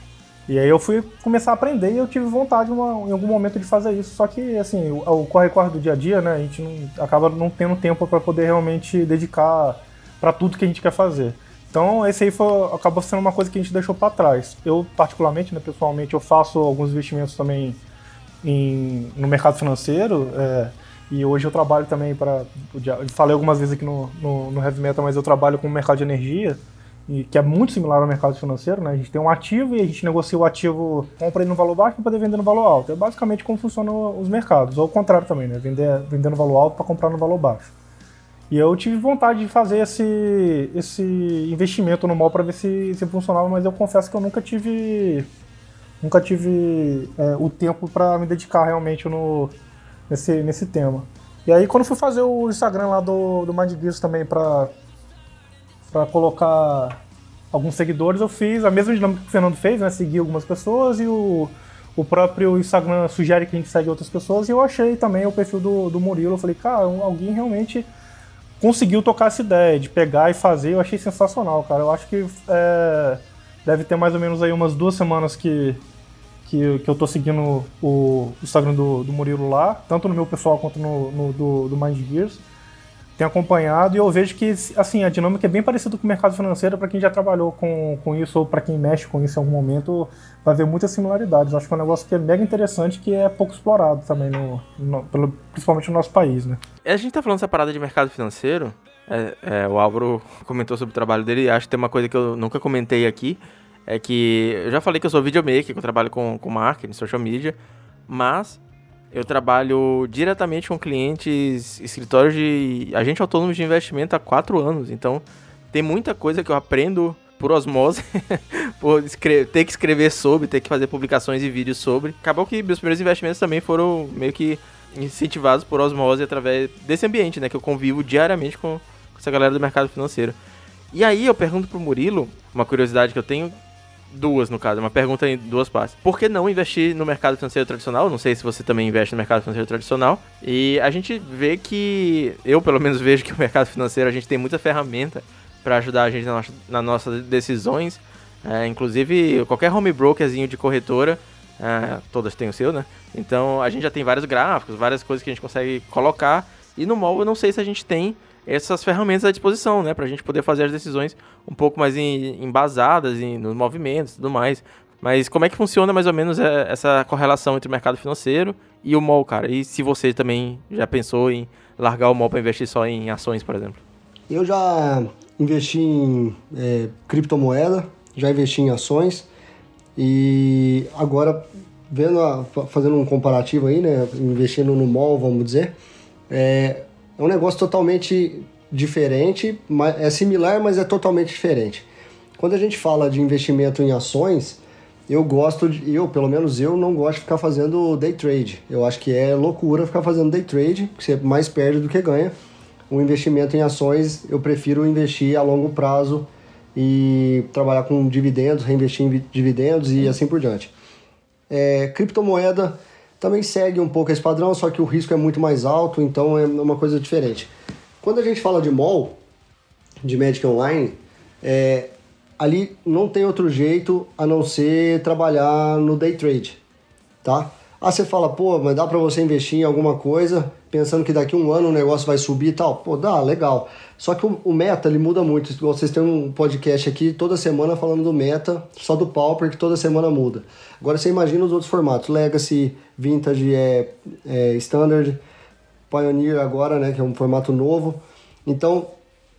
E aí eu fui começar a aprender e eu tive vontade uma, em algum momento de fazer isso. Só que, assim, o, corre-corre do dia a dia, né, a gente não, acaba não tendo tempo para poder realmente dedicar para tudo que a gente quer fazer. Então, esse aí foi, acabou sendo uma coisa que a gente deixou para trás. Eu, particularmente, né, pessoalmente, eu faço alguns investimentos também em, no mercado financeiro. É, e hoje eu trabalho também para. Falei algumas vezes aqui no, no, no Heavy Metal, mas eu trabalho com o mercado de energia que é muito similar ao mercado financeiro, né? A gente tem um ativo e a gente negocia o ativo, compra ele no valor baixo para poder vender no valor alto. É basicamente como funcionam os mercados, ou o contrário também, né? Vender, vender no valor alto para comprar no valor baixo. E eu tive vontade de fazer esse, esse investimento no mall para ver se, se funcionava, mas eu confesso que eu nunca tive nunca tive é, o tempo para me dedicar realmente no, nesse, nesse tema. E aí quando fui fazer o Instagram lá do, do Mind Gears também para para colocar alguns seguidores, eu fiz a mesma dinâmica que o Fernando fez, né? Seguir algumas pessoas e o, o próprio Instagram sugere que a gente segue outras pessoas. E eu achei também o perfil do, do Murilo. Eu falei, cara, alguém realmente conseguiu tocar essa ideia de pegar e fazer. Eu achei sensacional, cara. Eu acho que é, deve ter mais ou menos aí umas duas semanas que, que, que eu tô seguindo o, o Instagram do, do Murilo lá, tanto no meu pessoal quanto no, no do, do Mind Gears tenho acompanhado e eu vejo que assim a dinâmica é bem parecida com o mercado financeiro para quem já trabalhou com, com isso ou para quem mexe com isso em algum momento vai ver muitas similaridades. acho que é um negócio que é mega interessante que é pouco explorado também no, no pelo, principalmente no nosso país, né? A gente tá falando essa parada de mercado financeiro. É, é, o Álvaro comentou sobre o trabalho dele e acho que tem uma coisa que eu nunca comentei aqui é que eu já falei que eu sou videomaker, que eu trabalho com, com marketing, social media, mas eu trabalho diretamente com clientes, escritórios de agente autônomo de investimento há quatro anos. Então, tem muita coisa que eu aprendo por osmose, (laughs) por escrever, ter que escrever sobre, ter que fazer publicações e vídeos sobre. Acabou que meus primeiros investimentos também foram meio que incentivados por osmose através desse ambiente, né? Que eu convivo diariamente com, essa galera do mercado financeiro. E aí eu pergunto pro Murilo, uma curiosidade que eu tenho, Duas, no caso, uma pergunta em duas partes. Por que não investir no mercado financeiro tradicional? Não sei se você também investe no mercado financeiro tradicional. E a gente vê que, eu pelo menos vejo que o mercado financeiro a gente tem muita ferramenta para ajudar a gente nas nossa, nas nossas decisões. É, inclusive, qualquer home brokerzinho de corretora, é, todas têm o seu, né? Então a gente já tem vários gráficos, várias coisas que a gente consegue colocar. E no mall eu não sei se a gente tem essas ferramentas à disposição, né? Para a gente poder fazer as decisões um pouco mais embasadas em, nos movimentos e tudo mais. Mas como é que funciona mais ou menos é, essa correlação entre o mercado financeiro e o mall, cara? E se você também já pensou em largar o mall para investir só em ações, por exemplo? Eu já investi em é, criptomoeda, já investi em ações e agora vendo a, fazendo um comparativo aí, né, investindo no mall, vamos dizer, é, é um negócio totalmente diferente, é similar, mas é totalmente diferente. Quando a gente fala de investimento em ações, eu gosto de, eu, pelo menos eu, não gosto de ficar fazendo day trade. Eu acho que é loucura ficar fazendo day trade, porque você mais perde do que ganha. O investimento em ações, eu prefiro investir a longo prazo e trabalhar com dividendos, reinvestir em dividendos e assim por diante. É, criptomoeda, também segue um pouco esse padrão, só que o risco é muito mais alto, então é uma coisa diferente. Quando a gente fala de mall, de Magic Online, é, ali não tem outro jeito a não ser trabalhar no day trade, tá? Ah, você fala, pô, mas dá para você investir em alguma coisa pensando que daqui a um ano o negócio vai subir e tal? Pô, dá, legal. Só que o, o meta, ele muda muito. Vocês têm um podcast aqui toda semana falando do meta, só do Pauper, que toda semana muda. Agora você imagina os outros formatos. Legacy, Vintage, é, é Standard, Pioneer agora, né, que é um formato novo. Então,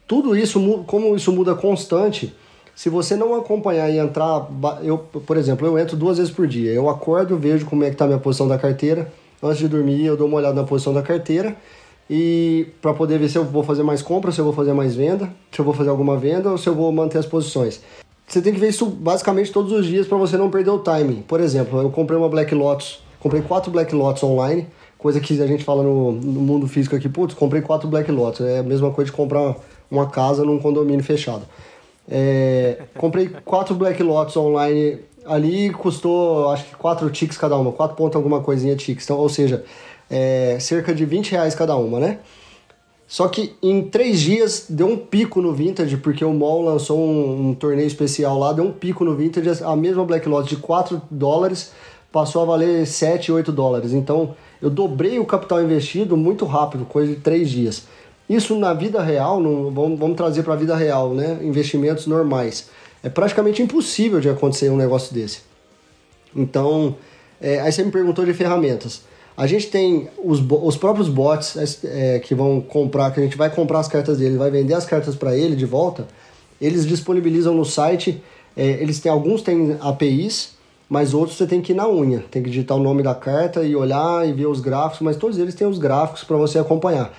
tudo isso, como isso muda constante se você não acompanhar e entrar, eu, por exemplo, eu entro duas vezes por dia. Eu acordo, vejo como é que está a minha posição da carteira. Antes de dormir, eu dou uma olhada na posição da carteira e para poder ver se eu vou fazer mais compra, se eu vou fazer mais venda, se eu vou fazer alguma venda ou se eu vou manter as posições. Você tem que ver isso basicamente todos os dias para você não perder o timing. Por exemplo, eu comprei uma Black Lotus, comprei quatro Black Lotus online, coisa que a gente fala no, no mundo físico aqui, putz, comprei quatro Black Lotus. É a mesma coisa de comprar uma casa num condomínio fechado. É, comprei quatro Black Lots online ali, custou acho que quatro ticks cada uma, quatro pontos alguma coisinha ticks, então, ou seja, é, cerca de 20 reais cada uma, né? Só que em três dias deu um pico no Vintage, porque o Mall lançou um, um, torneio especial lá, deu um pico no Vintage, a mesma Black Lot de 4 dólares passou a valer 7, 8 dólares. Então eu dobrei o capital investido muito rápido, coisa de três dias. Isso na vida real, no, vamos, vamos trazer para a vida real, né? Investimentos normais. É praticamente impossível de acontecer um negócio desse. Então, é, aí você me perguntou de ferramentas. A gente tem os, os próprios bots é, que vão comprar, que a gente vai comprar as cartas dele, vai vender as cartas para ele de volta. Eles disponibilizam no site. É, eles têm alguns têm APIs, mas outros você tem que ir na unha. Tem que digitar o nome da carta e olhar e ver os gráficos, mas todos eles têm os gráficos para você acompanhar.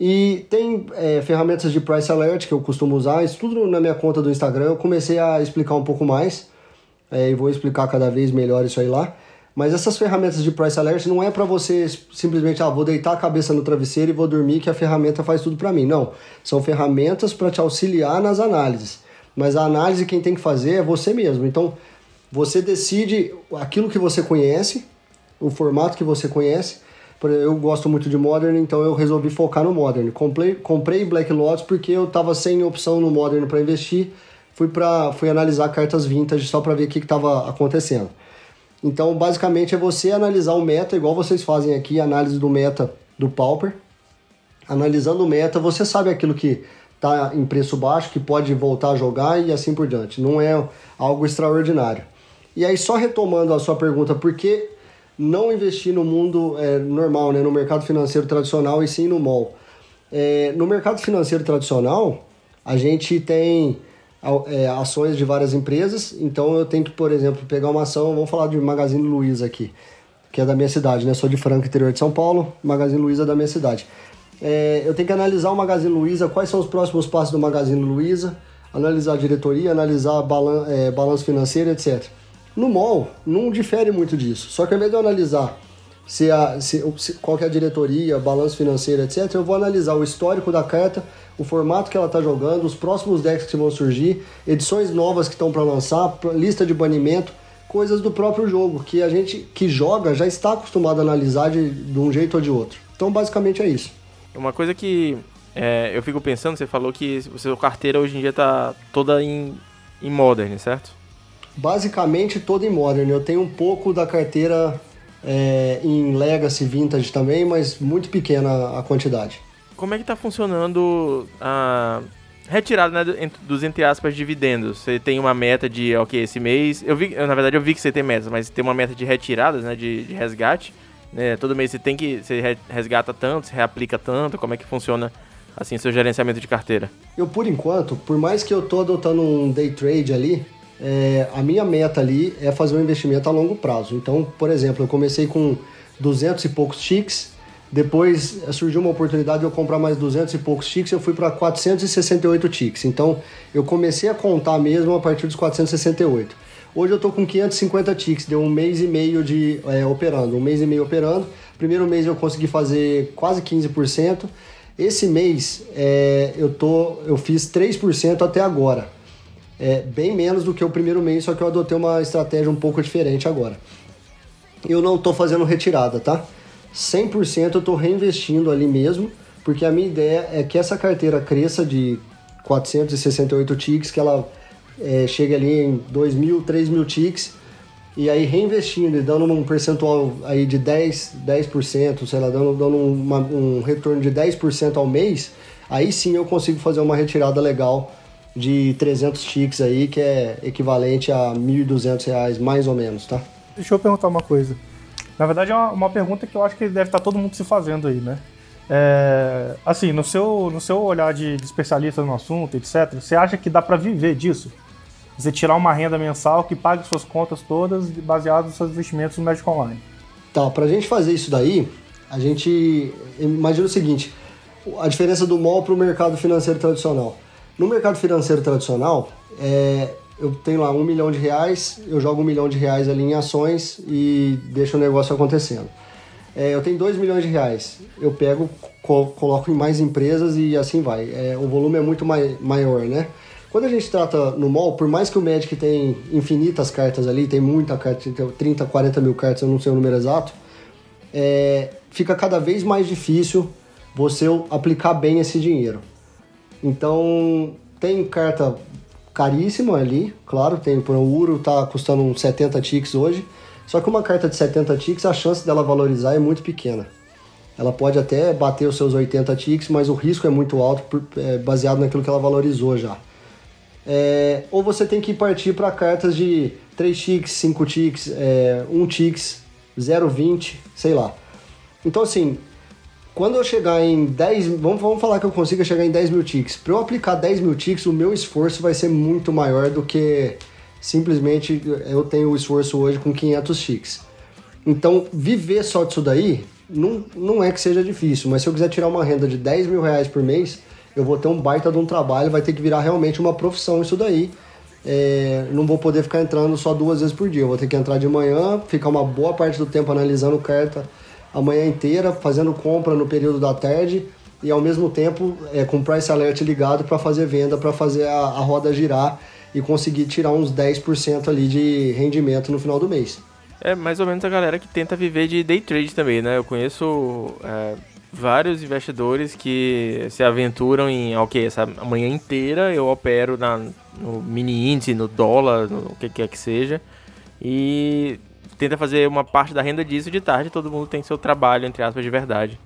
E tem é, ferramentas de price alert que eu costumo usar, isso tudo na minha conta do Instagram. Eu comecei a explicar um pouco mais é, e vou explicar cada vez melhor isso aí lá. Mas essas ferramentas de price alert não é para você simplesmente, ah, vou deitar a cabeça no travesseiro e vou dormir que a ferramenta faz tudo para mim. Não, são ferramentas para te auxiliar nas análises. Mas a análise quem tem que fazer é você mesmo. Então, você decide aquilo que você conhece, o formato que você conhece. Eu gosto muito de Modern, então eu resolvi focar no Modern. Comprei, comprei Black Lotus porque eu estava sem opção no Modern para investir. Fui, pra, fui analisar cartas vintage só para ver o que estava acontecendo. Então, basicamente, é você analisar o meta, igual vocês fazem aqui, análise do meta do Pauper. Analisando o meta, você sabe aquilo que está em preço baixo, que pode voltar a jogar e assim por diante. Não é algo extraordinário. E aí, só retomando a sua pergunta, por que não investir no mundo é, normal, né, no mercado financeiro tradicional e sim no mall? É, no mercado financeiro tradicional, a gente tem é, ações de várias empresas, então eu tenho que, por exemplo, pegar uma ação, vamos falar de Magazine Luiza aqui, que é da minha cidade, né? Sou de Franca, interior de São Paulo, Magazine Luiza é da minha cidade. É, eu tenho que analisar o Magazine Luiza, quais são os próximos passos do Magazine Luiza, analisar a diretoria, analisar é, balanço financeiro, etc. No mall, não difere muito disso, só que ao invés de eu analisar se a, se, qual é a diretoria, balanço financeiro, etc., eu vou analisar o histórico da carta, o formato que ela está jogando, os próximos decks que vão surgir, edições novas que estão para lançar, lista de banimento, coisas do próprio jogo, que a gente que joga já está acostumado a analisar de, de um jeito ou de outro. Então, basicamente é isso. Uma coisa que é, eu fico pensando, você falou que sua carteira hoje em dia está toda em, em Modern, certo? Basicamente toda em Modern. Eu tenho um pouco da carteira é, em Legacy Vintage também, mas muito pequena a quantidade como é que tá funcionando a retirada né, dos, entre aspas, dividendos? Você tem uma meta de, ok, esse mês... Eu vi, na verdade, eu vi que você tem metas, mas tem uma meta de retiradas, né, de, de resgate. Né? Todo mês você tem que... Você resgata tanto, você reaplica tanto, como é que funciona assim, seu gerenciamento de carteira? Eu, por enquanto, por mais que eu tô adotando um day trade ali, é, a minha meta ali é fazer um investimento a longo prazo. Então, por exemplo, eu comecei com 200 e poucos ticks, depois surgiu uma oportunidade de eu comprar mais 200 e poucos ticks, eu fui para 468 ticks. Então eu comecei a contar mesmo a partir dos 468. Hoje eu estou com 550 ticks, deu um mês e meio de é, operando, um mês e meio operando. Primeiro mês eu consegui fazer quase 15%. Esse mês é, eu, tô, eu fiz 3% até agora. É bem menos do que o primeiro mês, só que eu adotei uma estratégia um pouco diferente agora. Eu não estou fazendo retirada, tá? 100% eu estou reinvestindo ali mesmo, porque a minha ideia é que essa carteira cresça de 468 ticks, que ela é, chegue ali em 2 mil, 3 mil ticks, e aí reinvestindo e dando um percentual aí de 10, 10%, sei lá, dando, dando uma, um retorno de 10% ao mês, aí sim eu consigo fazer uma retirada legal de 300 ticks aí, que é equivalente a 1.200 reais mais ou menos, tá? Deixa eu perguntar uma coisa. Na verdade, é uma, uma, pergunta que eu acho que deve estar todo mundo se fazendo aí, né? É, assim, no seu, no seu olhar de, de especialista no assunto, etc., você acha que dá para viver disso? Você tirar uma renda mensal que pague suas contas todas baseado nos seus investimentos no Magic Online? Tá, pra gente fazer isso daí, a gente imagina o seguinte: a diferença do mall para o mercado financeiro tradicional. No mercado financeiro tradicional, é, eu tenho lá um milhão de reais, eu jogo um milhão de reais ali em ações e deixo o negócio acontecendo. É, eu tenho dois milhões de reais, eu pego, co coloco em mais empresas e assim vai. É, o volume é muito mai maior, né? Quando a gente trata no mall, por mais que o Magic tem infinitas cartas ali, tem muita carta, 30, 40 mil cartas, eu não sei o número exato, é, fica cada vez mais difícil você aplicar bem esse dinheiro. Então, tem carta caríssima ali, claro, tem um Uro tá custando uns 70 ticks hoje. Só que uma carta de 70 ticks, a chance dela valorizar é muito pequena. Ela pode até bater os seus 80 ticks, mas o risco é muito alto por, é, baseado naquilo que ela valorizou já. É, ou você tem que partir para cartas de 3 ticks, 5 ticks, é, 1 ticks, 0,20, sei lá. Então assim, quando eu chegar em 10, vamos, vamos falar que eu consiga chegar em 10 mil ticks. Para eu aplicar 10 mil ticks, o meu esforço vai ser muito maior do que simplesmente eu tenho o esforço hoje com 500 ticks. Então, viver só disso daí não, não é que seja difícil, mas se eu quiser tirar uma renda de 10 mil reais por mês, eu vou ter um baita de um trabalho, vai ter que virar realmente uma profissão isso daí. É, não vou poder ficar entrando só duas vezes por dia, eu vou ter que entrar de manhã, ficar uma boa parte do tempo analisando carta a manhã inteira, fazendo compra no período da tarde e ao mesmo tempo é, com o price alert ligado para fazer venda, para fazer a, a, roda girar e conseguir tirar uns 10% ali de rendimento no final do mês. É mais ou menos a galera que tenta viver de day trade também, né? Eu conheço é, vários investidores que se aventuram em, ok, essa manhã inteira eu opero na, no mini índice, no dólar, no que quer que seja, e tenta fazer uma parte da renda disso de tarde, todo mundo tem seu trabalho, entre aspas, de verdade.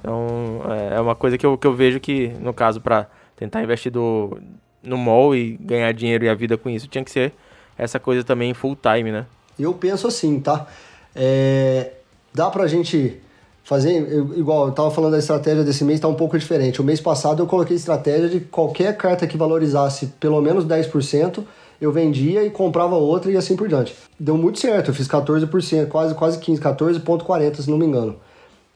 Então, é, é uma coisa que eu, que eu vejo que, no caso, para tentar investir do, no mall e ganhar dinheiro e a vida com isso, tinha que ser essa coisa também full time, né? Eu penso assim, tá? É, dá pra gente fazer, igual eu tava falando da estratégia desse mês, tá um pouco diferente. O mês passado eu coloquei estratégia de qualquer carta que valorizasse pelo menos 10%, eu vendia e comprava outra e assim por diante. Deu muito certo, eu fiz 14%, quase, quase 15%, 14,40% se não me engano.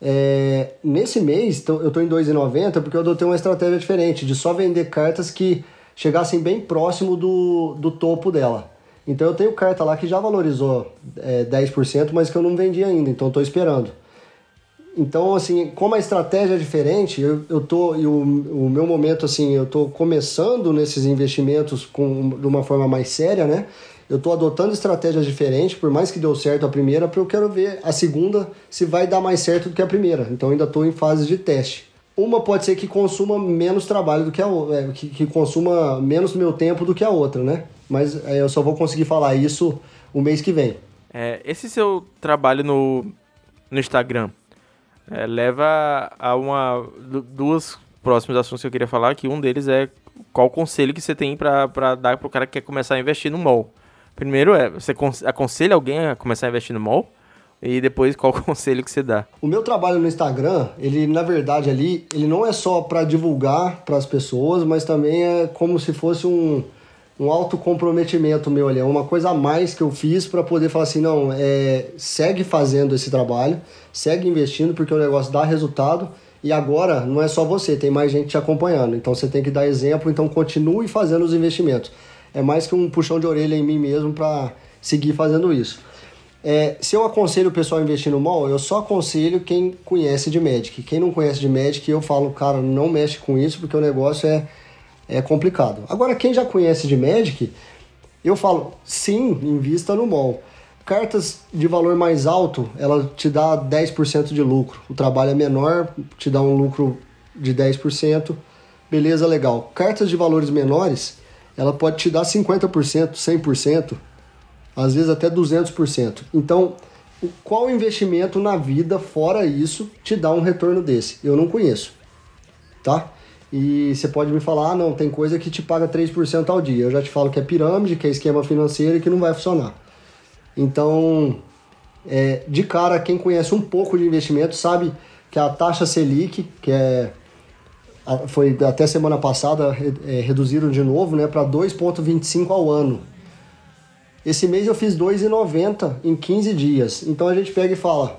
É, nesse mês, eu estou em 2,90 porque eu adotei uma estratégia diferente, de só vender cartas que chegassem bem próximo do, do topo dela. Então eu tenho carta lá que já valorizou é, 10%, mas que eu não vendi ainda, então estou esperando. Então, assim, como a estratégia é diferente, eu, eu tô, e o, o meu momento, assim, eu tô começando nesses investimentos com, de uma forma mais séria, né? Eu tô adotando estratégias diferentes, por mais que deu certo a primeira, porque eu quero ver a segunda se vai dar mais certo do que a primeira. Então, ainda estou em fase de teste. Uma pode ser que consuma menos trabalho do que a outra, é, que, que consuma menos meu tempo do que a outra, né? Mas é, eu só vou conseguir falar isso o mês que vem. É, esse seu trabalho no, no Instagram, é, leva a uma duas próximos assuntos que eu queria falar, que um deles é qual conselho que você tem para dar para o cara que quer começar a investir no mall. Primeiro é, você aconselha alguém a começar a investir no mall? E depois qual (laughs) conselho que você dá? O meu trabalho no Instagram, ele na verdade ali, ele não é só para divulgar para as pessoas, mas também é como se fosse um um autocomprometimento meu ali, é uma coisa a mais que eu fiz para poder falar assim, não, é, segue fazendo esse trabalho, segue investindo porque o negócio dá resultado e agora não é só você, tem mais gente te acompanhando, então você tem que dar exemplo, então continue fazendo os investimentos. É mais que um puxão de orelha em mim mesmo para seguir fazendo isso. É, se eu aconselho o pessoal a investir no mall, eu só aconselho quem conhece de Magic. Quem não conhece de Magic, eu falo, cara, não mexe com isso porque o negócio é é complicado. Agora, quem já conhece de Magic, eu falo, sim, invista no mall. Cartas de valor mais alto, ela te dá 10% de lucro. O trabalho é menor, te dá um lucro de 10%. Beleza, legal. Cartas de valores menores, ela pode te dar 50%, 100%, às vezes até 200%. Então, qual investimento na vida, fora isso, te dá um retorno desse? Eu não conheço, tá? E você pode me falar, ah, não, tem coisa que te paga 3% ao dia. Eu já te falo que é pirâmide, que é esquema financeiro e que não vai funcionar. Então, é, de cara, quem conhece um pouco de investimento sabe que a taxa Selic, que é foi até semana passada é, reduziram de novo né, para 2,25 ao ano. Esse mês eu fiz 2,90 em 15 dias. Então a gente pega e fala,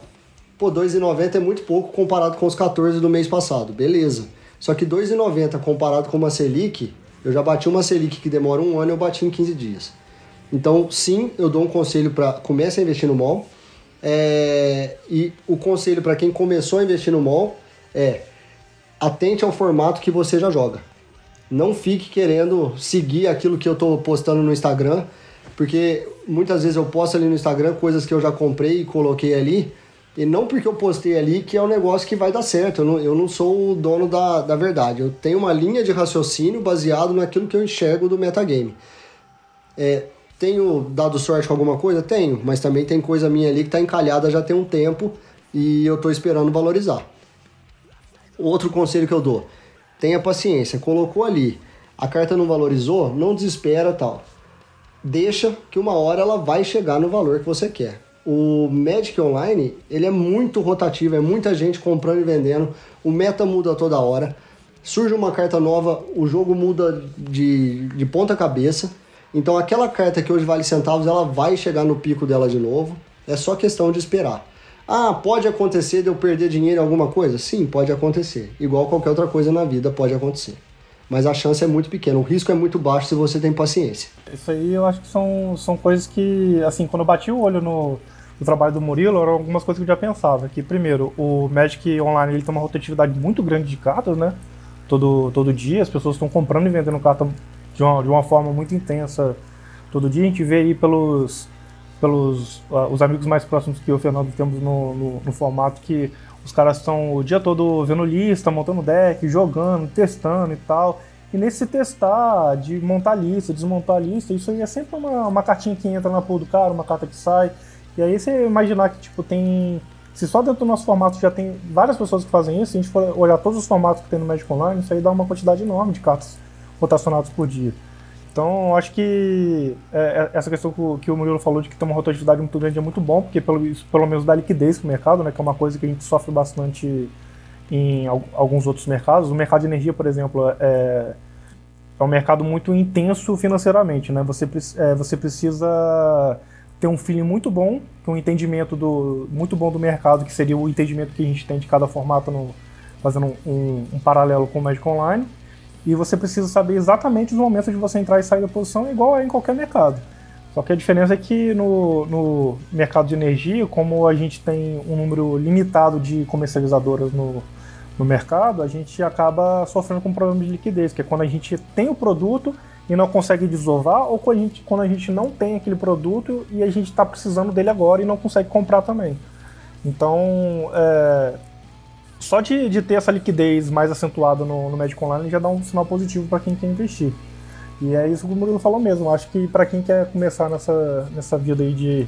pô, 2,90 é muito pouco comparado com os 14 do mês passado. Beleza. Só que 2,90 comparado com uma Selic, eu já bati uma Selic que demora um ano, eu bati em 15 dias. Então, sim, eu dou um conselho para comece a investir no mall. É, e o conselho para quem começou a investir no mall é atente ao formato que você já joga. Não fique querendo seguir aquilo que eu estou postando no Instagram, porque muitas vezes eu posto ali no Instagram coisas que eu já comprei e coloquei ali, E não porque eu postei ali que é um negócio que vai dar certo. Eu não, eu não sou o dono da, da verdade. Eu tenho uma linha de raciocínio baseado naquilo que eu enxergo do metagame. É, tenho dado sorte com alguma coisa? Tenho, mas também tem coisa minha ali que está encalhada já tem um tempo e eu estou esperando valorizar. Outro conselho que eu dou: tenha paciência. Colocou ali, a carta não valorizou, não desespera tal. Deixa que uma hora ela vai chegar no valor que você quer o Magic Online ele é muito rotativo, é muita gente comprando e vendendo, o meta muda toda hora, surge uma carta nova, o jogo muda de, de ponta cabeça, então aquela carta que hoje vale centavos, ela vai chegar no pico dela de novo, é só questão de esperar. Ah, pode acontecer de eu perder dinheiro em alguma coisa? Sim, pode acontecer. Igual qualquer outra coisa na vida pode acontecer mas a chance é muito pequena, o risco é muito baixo se você tem paciência. Isso aí eu acho que são, são coisas que, assim, quando eu bati o olho no, no trabalho do Murilo, eram algumas coisas que eu já pensava. Que, primeiro, o Magic Online ele tem uma rotatividade muito grande de cartas, né? Todo, todo dia, as pessoas estão comprando e vendendo carta de uma, de uma forma muito intensa todo dia. A gente vê aí pelos, pelos uh, os amigos mais próximos que eu e o Fernando temos no, no, no formato que os caras estão o dia todo vendo lista, montando deck, jogando, testando e tal. E nesse testar, de montar lista, desmontar lista, isso aí é sempre uma, uma cartinha que entra na pool do cara, uma carta que sai. E aí você imaginar que tipo tem. Se só dentro do nosso formato já tem várias pessoas que fazem isso, se a gente for olhar todos os formatos que tem no Magic Online, isso aí dá uma quantidade enorme de cartas rotacionadas por dia. Então, acho que é, é essa questão que o Murilo falou de que tem uma rotatividade muito grande é muito bom, porque pelo, pelo menos dá liquidez para o mercado, né, que é uma coisa que a gente sofre bastante em alguns outros mercados. O mercado de energia, por exemplo, é, é um mercado muito intenso financeiramente. Né? Você, é, você precisa ter um feeling muito bom, um entendimento do, muito bom do mercado, que seria o entendimento que a gente tem de cada formato, no, fazendo um, um paralelo com o Magic Online e você precisa saber exatamente os momentos de você entrar e sair da posição, igual é em qualquer mercado. Só que a diferença é que no, no mercado de energia, como a gente tem um número limitado de comercializadoras no, no mercado, a gente acaba sofrendo com um problema de liquidez, que é quando a gente tem o produto e não consegue desovar, ou quando a gente, quando a gente não tem aquele produto e a gente está precisando dele agora e não consegue comprar também. Então, é, só de, de ter essa liquidez mais acentuada no, no Magic Online já dá um sinal positivo para quem quer investir. E é isso que o Murilo falou mesmo. Acho que para quem quer começar nessa, nessa vida aí de,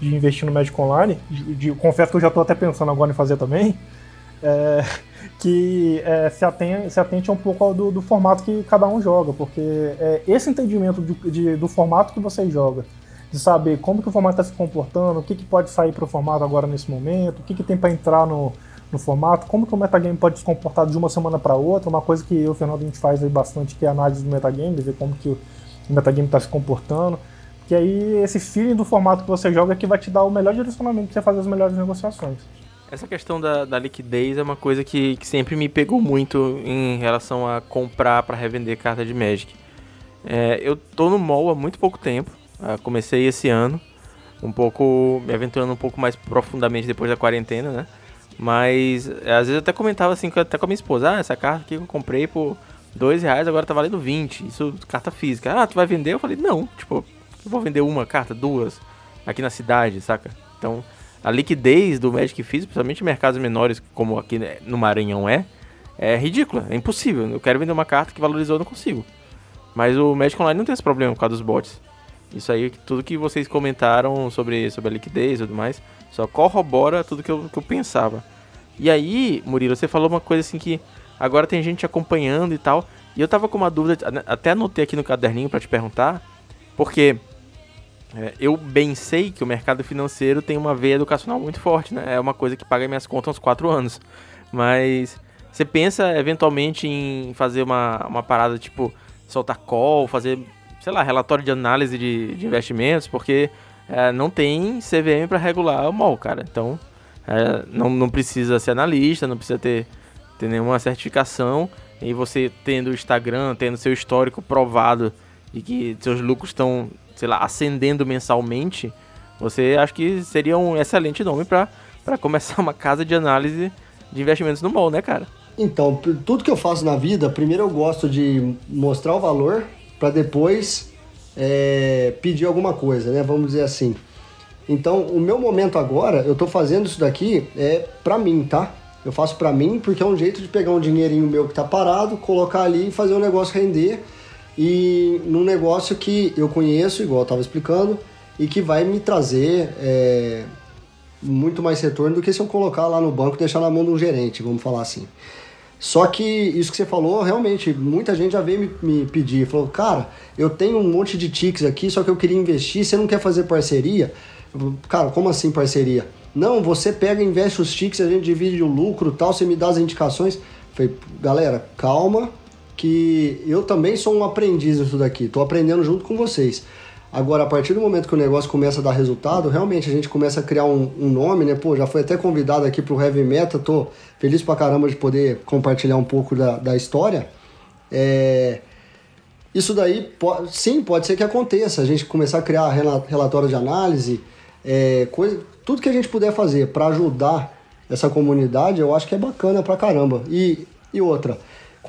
de investir no Magic Online, de, de, confesso que eu já estou até pensando agora em fazer também, é, que é, se, atente, se atente um pouco do, do, formato que cada um joga, porque é esse entendimento de, de, do formato que você joga, de saber como que o formato está se comportando, o que, que pode sair para o formato agora nesse momento, o que, que tem para entrar no, no formato, como que o metagame pode se comportar de uma semana para outra, uma coisa que eu e o Fernando a gente faz aí bastante, que é a análise do metagame, ver como que o metagame está se comportando, que aí esse feeling do formato que você joga é que vai te dar o melhor direcionamento para você fazer as melhores negociações. Essa questão da, da liquidez é uma coisa que, que, sempre me pegou muito em relação a comprar para revender carta de Magic. É, eu tô no mall há muito pouco tempo, ah, comecei esse ano, um pouco me aventurando um pouco mais profundamente depois da quarentena, né? Mas é, às vezes eu até comentava assim, até com a minha esposa, ah, essa carta aqui que eu comprei por dois reais, agora tá valendo 20. Isso carta física. Ah, tu vai vender? Eu falei, não, tipo, eu vou vender uma carta, duas, aqui na cidade, saca? Então, a liquidez do Magic físico, principalmente em mercados menores, como aqui né, no Maranhão é, é ridícula, é impossível. Eu quero vender uma carta que valorizou, eu não consigo. Mas o Magic Online não tem esse problema por causa dos bots. Isso aí, tudo que vocês comentaram sobre, sobre a liquidez e tudo mais, só corrobora tudo que eu, que eu pensava. E aí, Murilo, você falou uma coisa assim que agora tem gente acompanhando e tal. E eu tava com uma dúvida, até anotei aqui no caderninho para te perguntar, porque é, eu bem sei que o mercado financeiro tem uma veia educacional muito forte, né? É uma coisa que paga minhas contas há uns 4 anos. Mas você pensa eventualmente em fazer uma, uma parada tipo soltar call, fazer, sei lá, relatório de análise de, de investimentos, porque é, não tem CVM para regular o mall, cara. Então, é, não, não precisa ser analista, não precisa ter, ter nenhuma certificação. E você tendo o Instagram, tendo seu histórico provado de que seus lucros estão, sei lá, ascendendo mensalmente, você acho que seria um excelente nome para começar uma casa de análise de investimentos no mall, né, cara? Então, tudo que eu faço na vida, primeiro eu gosto de mostrar o valor para depois é, pedir alguma coisa, né? Vamos dizer assim. Então, o meu momento agora, eu tô fazendo isso daqui é pra mim, tá? Eu faço pra mim porque é um jeito de pegar um dinheirinho meu que tá parado, colocar ali e fazer o negócio render. E num negócio que eu conheço, igual eu tava explicando, e que vai me trazer é, muito mais retorno do que se eu colocar lá no banco e deixar na mão de um gerente, vamos falar assim. Só que isso que você falou, realmente, muita gente já veio me, me pedir, falou, cara, eu tenho um monte de tics aqui, só que eu queria investir, você não quer fazer parceria? Cara, como assim parceria? Não, você pega, investe os tics, a gente divide o lucro tal, você me dá as indicações. Falei, galera, calma, que eu também sou um aprendiz nisso daqui, tô aprendendo junto com vocês. Agora, a partir do momento que o negócio começa a dar resultado, realmente a gente começa a criar um, um nome, né? Pô, já foi até convidado aqui pro Heavy Meta, tô feliz pra caramba de poder compartilhar um pouco da, da história. É... Isso daí, sim, pode ser que aconteça. A gente começar a criar relatório de análise, é, coisa, tudo que a gente puder fazer para ajudar essa comunidade, eu acho que é bacana pra caramba. E, e outra,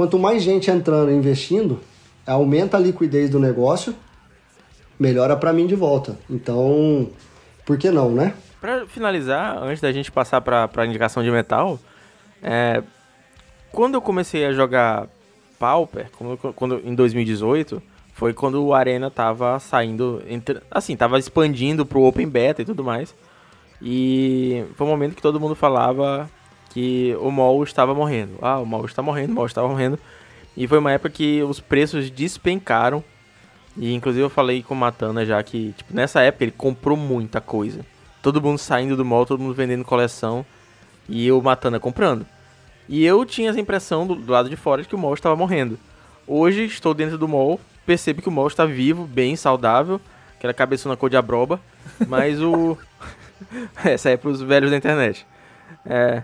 quanto mais gente entrando e investindo, aumenta a liquidez do negócio melhora para mim de volta. Então, por que não, né? Para finalizar, antes da gente passar para a indicação de metal, é, quando eu comecei a jogar Pauper, quando, quando, em 2018, foi quando o Arena tava saindo, entre, assim, tava expandindo pro Open Beta e tudo mais. E foi um momento que todo mundo falava que o MOL estava morrendo. Ah, o MOL está morrendo, o MOL estava morrendo. E foi uma época que os preços despencaram e inclusive eu falei com o Matana já que, tipo, nessa época ele comprou muita coisa. Todo mundo saindo do mall, todo mundo vendendo coleção. E o Matana comprando. E eu tinha essa impressão do, do lado de fora de que o mall estava morrendo. Hoje estou dentro do mall, percebo que o mall está vivo, bem saudável. Aquela cabeçona cor de abroba. Mas o. (laughs) essa é pros velhos da internet. É.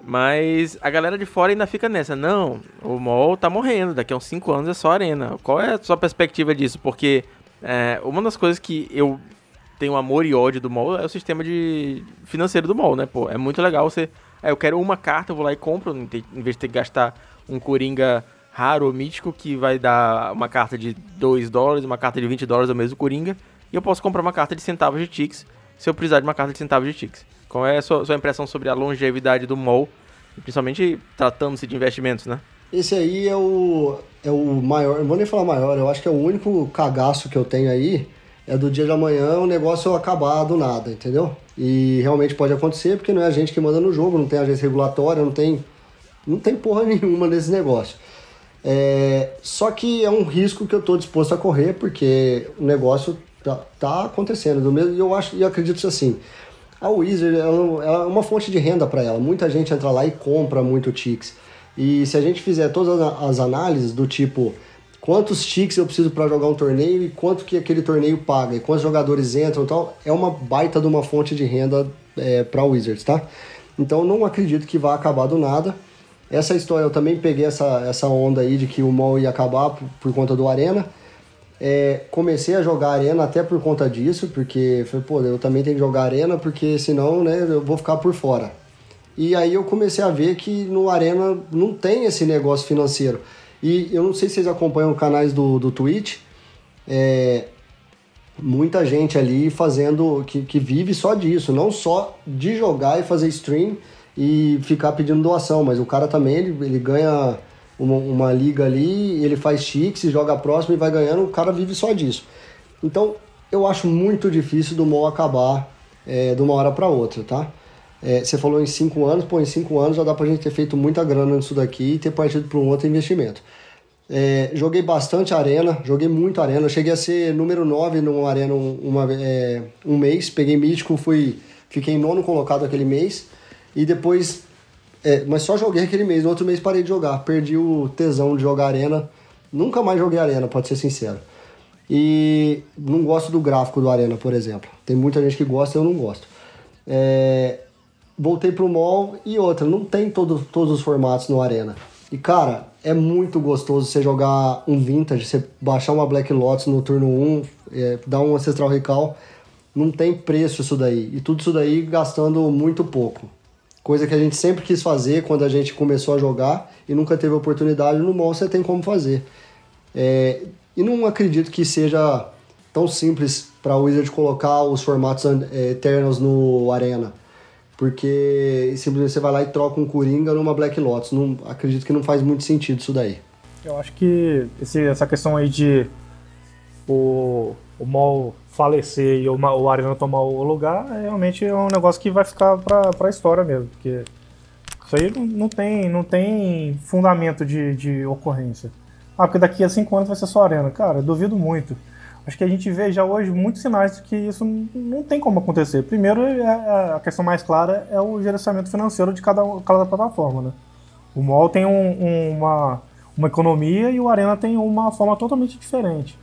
Mas a galera de fora ainda fica nessa. Não, o mall tá morrendo, daqui a uns 5 anos é só arena. Qual é a sua perspectiva disso? Porque é, uma das coisas que eu tenho amor e ódio do mall é o sistema de financeiro do mall, né? Pô, é muito legal você. É, eu quero uma carta, eu vou lá e compro, em vez de ter que gastar um Coringa raro ou mítico que vai dar uma carta de 2 dólares, uma carta de 20 dólares, é o mesmo Coringa. E eu posso comprar uma carta de centavos de Tix se eu precisar de uma carta de centavos de Tix. Qual é a sua, sua impressão sobre a longevidade do mall, principalmente tratando-se de investimentos, né? Esse aí é o, é o maior, não vou nem falar maior, eu acho que é o único cagaço que eu tenho aí, é do dia de amanhã o negócio acabar do nada, entendeu? E realmente pode acontecer, porque não é a gente que manda no jogo, não tem agência regulatória, não tem, não tem porra (laughs) nenhuma nesse negócio. É, só que é um risco que eu estou disposto a correr, porque o negócio tá, tá acontecendo. Do mesmo, eu acho e acredito assim, a Wizard é uma fonte de renda para ela. Muita gente entra lá e compra muito Tix. E se a gente fizer todas as análises do tipo quantos Tix eu preciso para jogar um torneio e quanto que aquele torneio paga e quantos jogadores entram e tal, é uma baita de uma fonte de renda é, para Wizards, tá? Então não acredito que vá acabar do nada. Essa história eu também peguei essa, essa onda aí de que o mall ia acabar por, por conta do Arena. É, comecei a jogar arena até por conta disso, porque falei, pô, eu também tenho que jogar arena, porque senão, né, eu vou ficar por fora. E aí eu comecei a ver que no arena não tem esse negócio financeiro. E eu não sei se vocês acompanham canais do, do Twitch, é, muita gente ali fazendo, que, que vive só disso, não só de jogar e fazer stream e ficar pedindo doação, mas o cara também, ele, ele ganha uma, uma liga ali, ele faz chiques, joga próximo e vai ganhando, o cara vive só disso. Então, eu acho muito difícil do MOL acabar é, de uma hora para outra, tá? É, você falou em cinco anos, pô, em cinco anos já dá pra gente ter feito muita grana nisso daqui e ter partido para um outro investimento. É, joguei bastante arena, joguei muito arena, cheguei a ser número 9 numa arena uma, é, um mês, peguei mítico, fui, fiquei nono colocado aquele mês e depois é, mas só joguei aquele mês. No outro mês parei de jogar. Perdi o tesão de jogar arena. Nunca mais joguei arena, pode ser sincero. E não gosto do gráfico do arena, por exemplo. Tem muita gente que gosta, eu não gosto. É, voltei pro mall e outra, não tem todo, todos os formatos no arena. E cara, é muito gostoso você jogar um vintage, você baixar uma Black Lotus no turno 1, é, dar um Ancestral Recall. Não tem preço isso daí. E tudo isso daí gastando muito pouco coisa que a gente sempre quis fazer quando a gente começou a jogar e nunca teve oportunidade, no mall você tem como fazer. É, e não acredito que seja tão simples para o Wizard colocar os formatos é, Eternals no Arena. Porque simplesmente você vai lá e troca um Coringa numa Black Lotus. Não, acredito que não faz muito sentido isso daí. Eu acho que esse, essa questão aí de o, o Mol falecer e o, o Arena tomar o lugar, é, realmente é um negócio que vai ficar pra, pra história mesmo. Porque isso aí não, não tem, não tem fundamento de, de ocorrência. Ah, porque daqui a cinco anos vai ser só Arena. Cara, duvido muito. Acho que a gente vê já hoje muitos sinais de que isso não tem como acontecer. Primeiro, é, é, a questão mais clara é o gerenciamento financeiro de cada, cada plataforma. Né? O MOL tem um, um, uma, uma economia e o Arena tem uma forma totalmente diferente.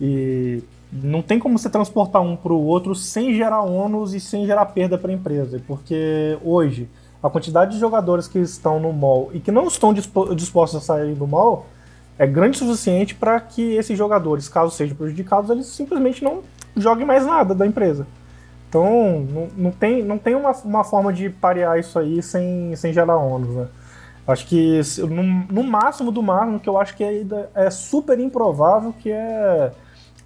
E não tem como você transportar um para o outro sem gerar ônus e sem gerar perda para a empresa. Porque hoje, a quantidade de jogadores que estão no mall e que não estão dispostos a sair do mall é grande o suficiente para que esses jogadores, caso sejam prejudicados, eles simplesmente não joguem mais nada da empresa. Então, não, não tem, não tem uma, uma forma de parear isso aí sem, sem gerar ônus, né? Acho que no, no máximo do máximo, que eu acho que é, é super improvável, que é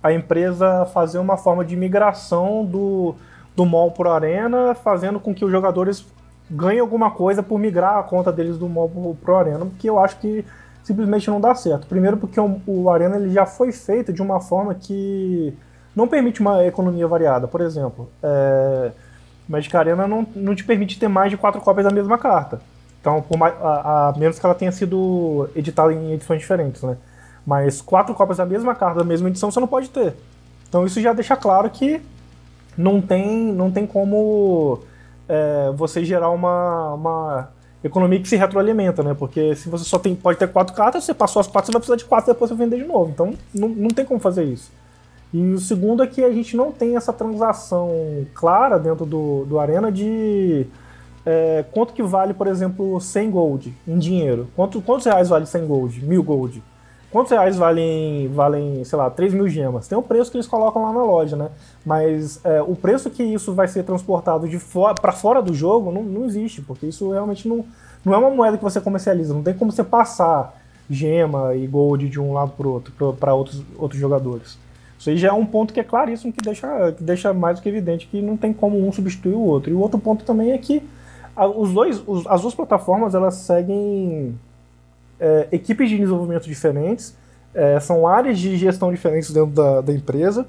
a empresa fazer uma forma de migração do, do mall para arena, fazendo com que os jogadores ganhem alguma coisa por migrar a conta deles do mall para arena, porque eu acho que simplesmente não dá certo. Primeiro porque o, o Arena ele já foi feito de uma forma que não permite uma economia variada. Por exemplo, é, Magic Arena não, não te permite ter mais de quatro cópias da mesma carta. Então, mais, a, a, menos que ela tenha sido editada em edições diferentes, né? Mas quatro cópias da mesma carta, da mesma edição, você não pode ter. Então isso já deixa claro que não tem, não tem como é, você gerar uma, uma economia que se retroalimenta, né? Porque se você só tem, pode ter quatro cartas, você passou as quatro, você vai precisar de quatro depois você vender de novo. Então não, não tem como fazer isso. E o segundo é que a gente não tem essa transação clara dentro do, do Arena de é, quanto que vale, por exemplo, 100 gold em dinheiro. Quanto, quantos reais vale 100 gold? 1000 gold? Quantos reais valem, valem, sei lá, 3 mil gemas? Tem o preço que eles colocam lá na loja, né? Mas é, o preço que isso vai ser transportado de for para fora do jogo não, não existe, porque isso realmente não, não é uma moeda que você comercializa. Não tem como você passar gema e gold de um lado para outro, para outros, outros jogadores. Isso aí já é um ponto que é claríssimo, que deixa, que deixa mais do que evidente que não tem como um substituir o outro. E o outro ponto também é que os dois, os, as duas plataformas elas seguem é, equipes de desenvolvimento diferentes, é, são áreas de gestão diferentes dentro da, da empresa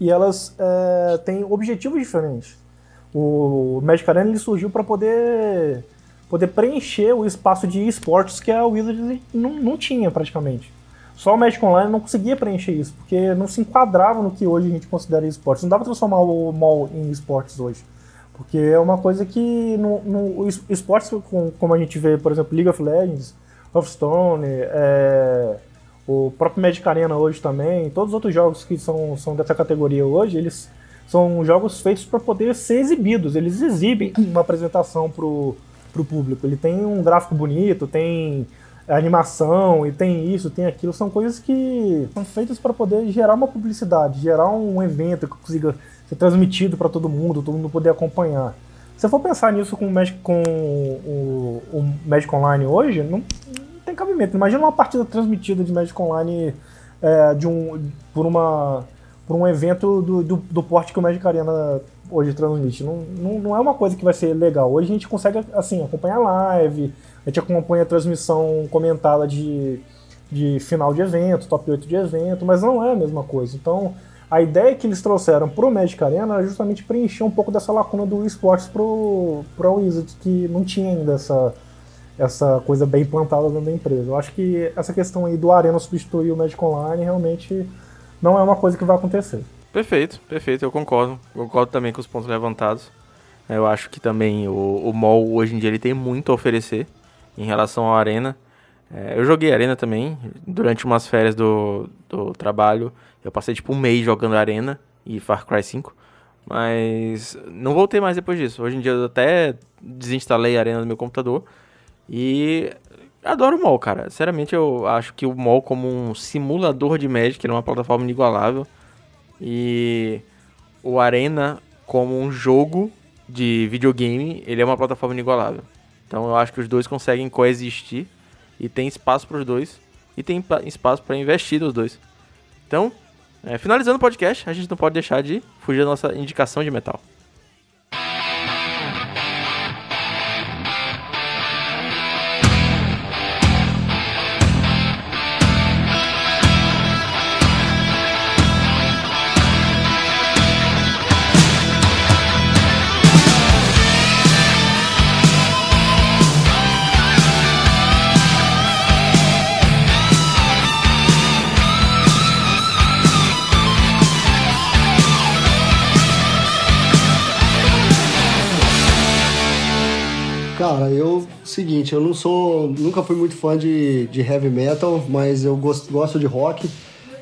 e elas é, têm objetivos diferentes. O Magic Arena ele surgiu para poder, poder preencher o espaço de esportes que a Wizards não, não tinha praticamente. Só o Magic Online não conseguia preencher isso, porque não se enquadrava no que hoje a gente considera esportes. Não dá para transformar o mall em esportes hoje. Porque é uma coisa que no, no esportes, como a gente vê, por exemplo, League of Legends, Hearthstone, é, o próprio Magic Arena hoje também, todos os outros jogos que são, são dessa categoria hoje, eles são jogos feitos para poder ser exibidos. Eles exibem uma apresentação pro, pro público. Ele tem um gráfico bonito, tem animação e tem isso, tem aquilo. São coisas que são feitas para poder gerar uma publicidade, gerar um evento que consiga ser transmitido para todo mundo, todo mundo poder acompanhar. Se for pensar nisso com o Magic, com o, o Magic Online hoje, não, não, tem cabimento. Imagina uma partida transmitida de Magic Online é, de um, por, uma, por um evento do, do, do, porte que o Magic Arena hoje transmite. Não, não, não é uma coisa que vai ser legal. Hoje a gente consegue assim, acompanhar live, a gente acompanha a transmissão comentada de, de final de evento, top 8 de evento, mas não é a mesma coisa. Então a ideia que eles trouxeram pro Magic Arena era justamente preencher um pouco dessa lacuna do esportes pro, pro Wizards, que não tinha ainda essa, essa coisa bem plantada dentro da empresa. Eu acho que essa questão aí do Arena substituir o Magic Online realmente não é uma coisa que vai acontecer. Perfeito, perfeito, eu concordo. Concordo também com os pontos levantados. Eu acho que também o, o MOL hoje em dia ele tem muito a oferecer em relação ao Arena. É, eu joguei Arena também durante umas férias do, do trabalho. Eu passei tipo um mês jogando Arena e Far Cry 5. Mas não voltei mais depois disso. Hoje em dia eu até desinstalei a Arena do meu computador. E adoro o MOL, cara. Sinceramente, eu acho que o MOL, como um simulador de Magic, ele é uma plataforma inigualável. E o Arena, como um jogo de videogame, ele é uma plataforma inigualável. Então eu acho que os dois conseguem coexistir. E tem espaço para os dois. E tem espaço para investir nos dois. Então, É, finalizando o podcast, a gente não pode deixar de fugir da nossa indicação de metal. Seguinte, eu não sou, nunca fui muito fã de, de heavy metal, mas eu gosto, gosto de rock.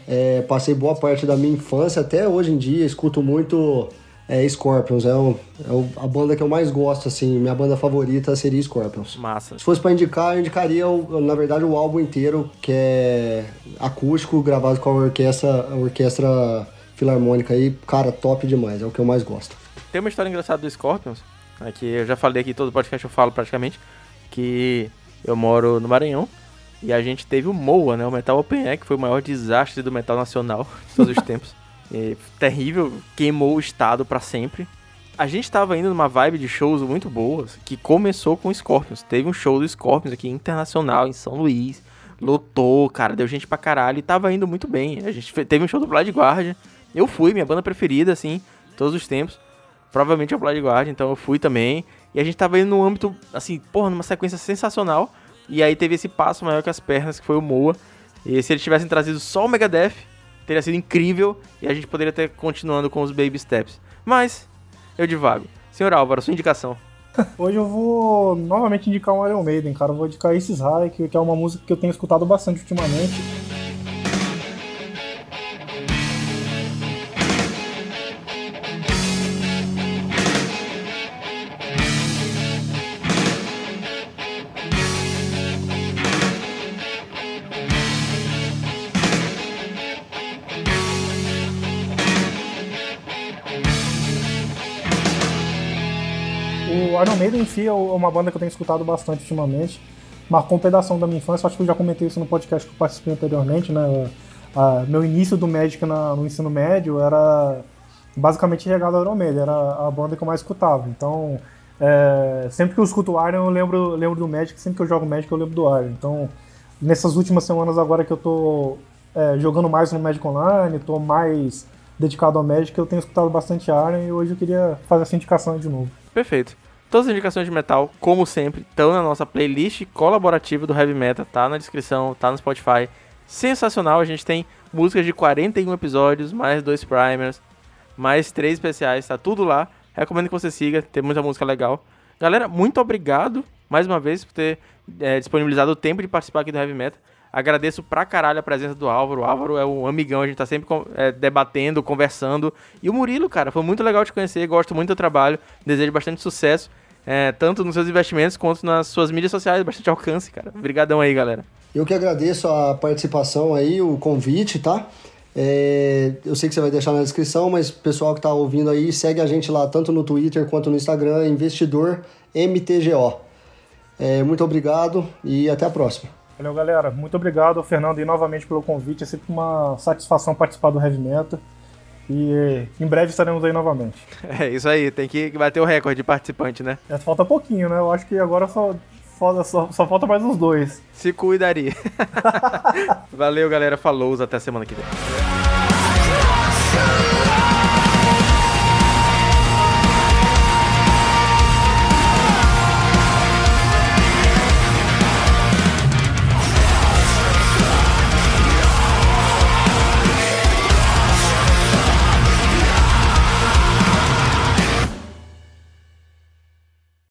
É, passei boa parte da minha infância, até hoje em dia, escuto muito é, Scorpions. É, o, é o, a banda que eu mais gosto, assim, minha banda favorita seria Scorpions. Massa. Se fosse pra indicar, eu indicaria, na verdade, o álbum inteiro, que é acústico, gravado com a orquestra, a orquestra filarmônica aí. Cara, top demais, é o que eu mais gosto. Tem uma história engraçada do Scorpions, né, que eu já falei aqui, todo podcast eu falo praticamente, que eu moro no Maranhão e a gente teve o MOA, né, o Metal Open Air, que foi o maior desastre do metal nacional de todos os (laughs) tempos. E, terrível, queimou o estado para sempre. A gente tava indo numa vibe de shows muito boas, que começou com Scorpions. Teve um show do Scorpions aqui internacional em São Luís, lotou, cara, deu gente pra caralho e tava indo muito bem. A gente teve um show do Blood Guardian. Eu fui, minha banda preferida, assim, todos os tempos provavelmente é o Blood Guard, então eu fui também. E a gente tava indo num âmbito, assim, porra, numa sequência sensacional. E aí teve esse passo maior que as pernas, que foi o Moa. E se eles tivessem trazido só o Megadeth, teria sido incrível e a gente poderia ter continuando com os Baby Steps. Mas, eu divago. Senhor Álvaro, sua indicação. (laughs) Hoje eu vou novamente indicar um Iron Maiden, cara. Eu vou indicar Aces High, que é uma música que eu tenho escutado bastante ultimamente. Iron Maiden em si é uma banda que eu tenho escutado bastante ultimamente. Marcou um pedaço da minha infância, acho que eu já comentei isso no podcast que eu participei anteriormente, né? A, meu início do Magic na, no ensino médio era basicamente regado ao Iron Maiden, era a banda que eu mais escutava. Então, é, sempre que eu escuto Iron, eu lembro, lembro do Magic, sempre que eu jogo Magic, eu lembro do Iron. Então, nessas últimas semanas agora que eu tô é, jogando mais no Magic Online, tô mais dedicado ao Magic, eu tenho escutado bastante Iron e hoje eu queria fazer essa indicação de novo. Perfeito. Todas as indicações de metal, como sempre, estão na nossa playlist colaborativa do Heavy Metal, tá na descrição, tá no Spotify. Sensacional, a gente tem músicas de 41 episódios, mais dois primers, mais três especiais, tá tudo lá. Recomendo que você siga, tem muita música legal. Galera, muito obrigado mais uma vez por ter é, disponibilizado o tempo de participar aqui do Heavy Metal. Agradeço pra caralho a presença do Álvaro. O Álvaro é um amigão, a gente tá sempre é, debatendo, conversando. E o Murilo, cara, foi muito legal te conhecer, gosto muito do trabalho, desejo bastante sucesso, é, tanto nos seus investimentos quanto nas suas mídias sociais, bastante alcance, cara. Obrigadão aí, galera. Eu que agradeço a participação aí, o convite, tá? É, eu sei que você vai deixar na descrição, mas pessoal que tá ouvindo aí, segue a gente lá, tanto no Twitter quanto no Instagram, Investidor MTGO. É, muito obrigado e até a próxima. Valeu, galera. Muito obrigado, Fernando, e novamente pelo convite. É sempre uma satisfação participar do Heavy Metal. E em breve estaremos aí novamente. (laughs) É isso aí, tem que bater o recorde de participante, né? Já falta pouquinho, né? Eu acho que agora só, só, só falta mais uns dois. Se cuidaria. (laughs) Valeu, galera. Falou, até semana que vem.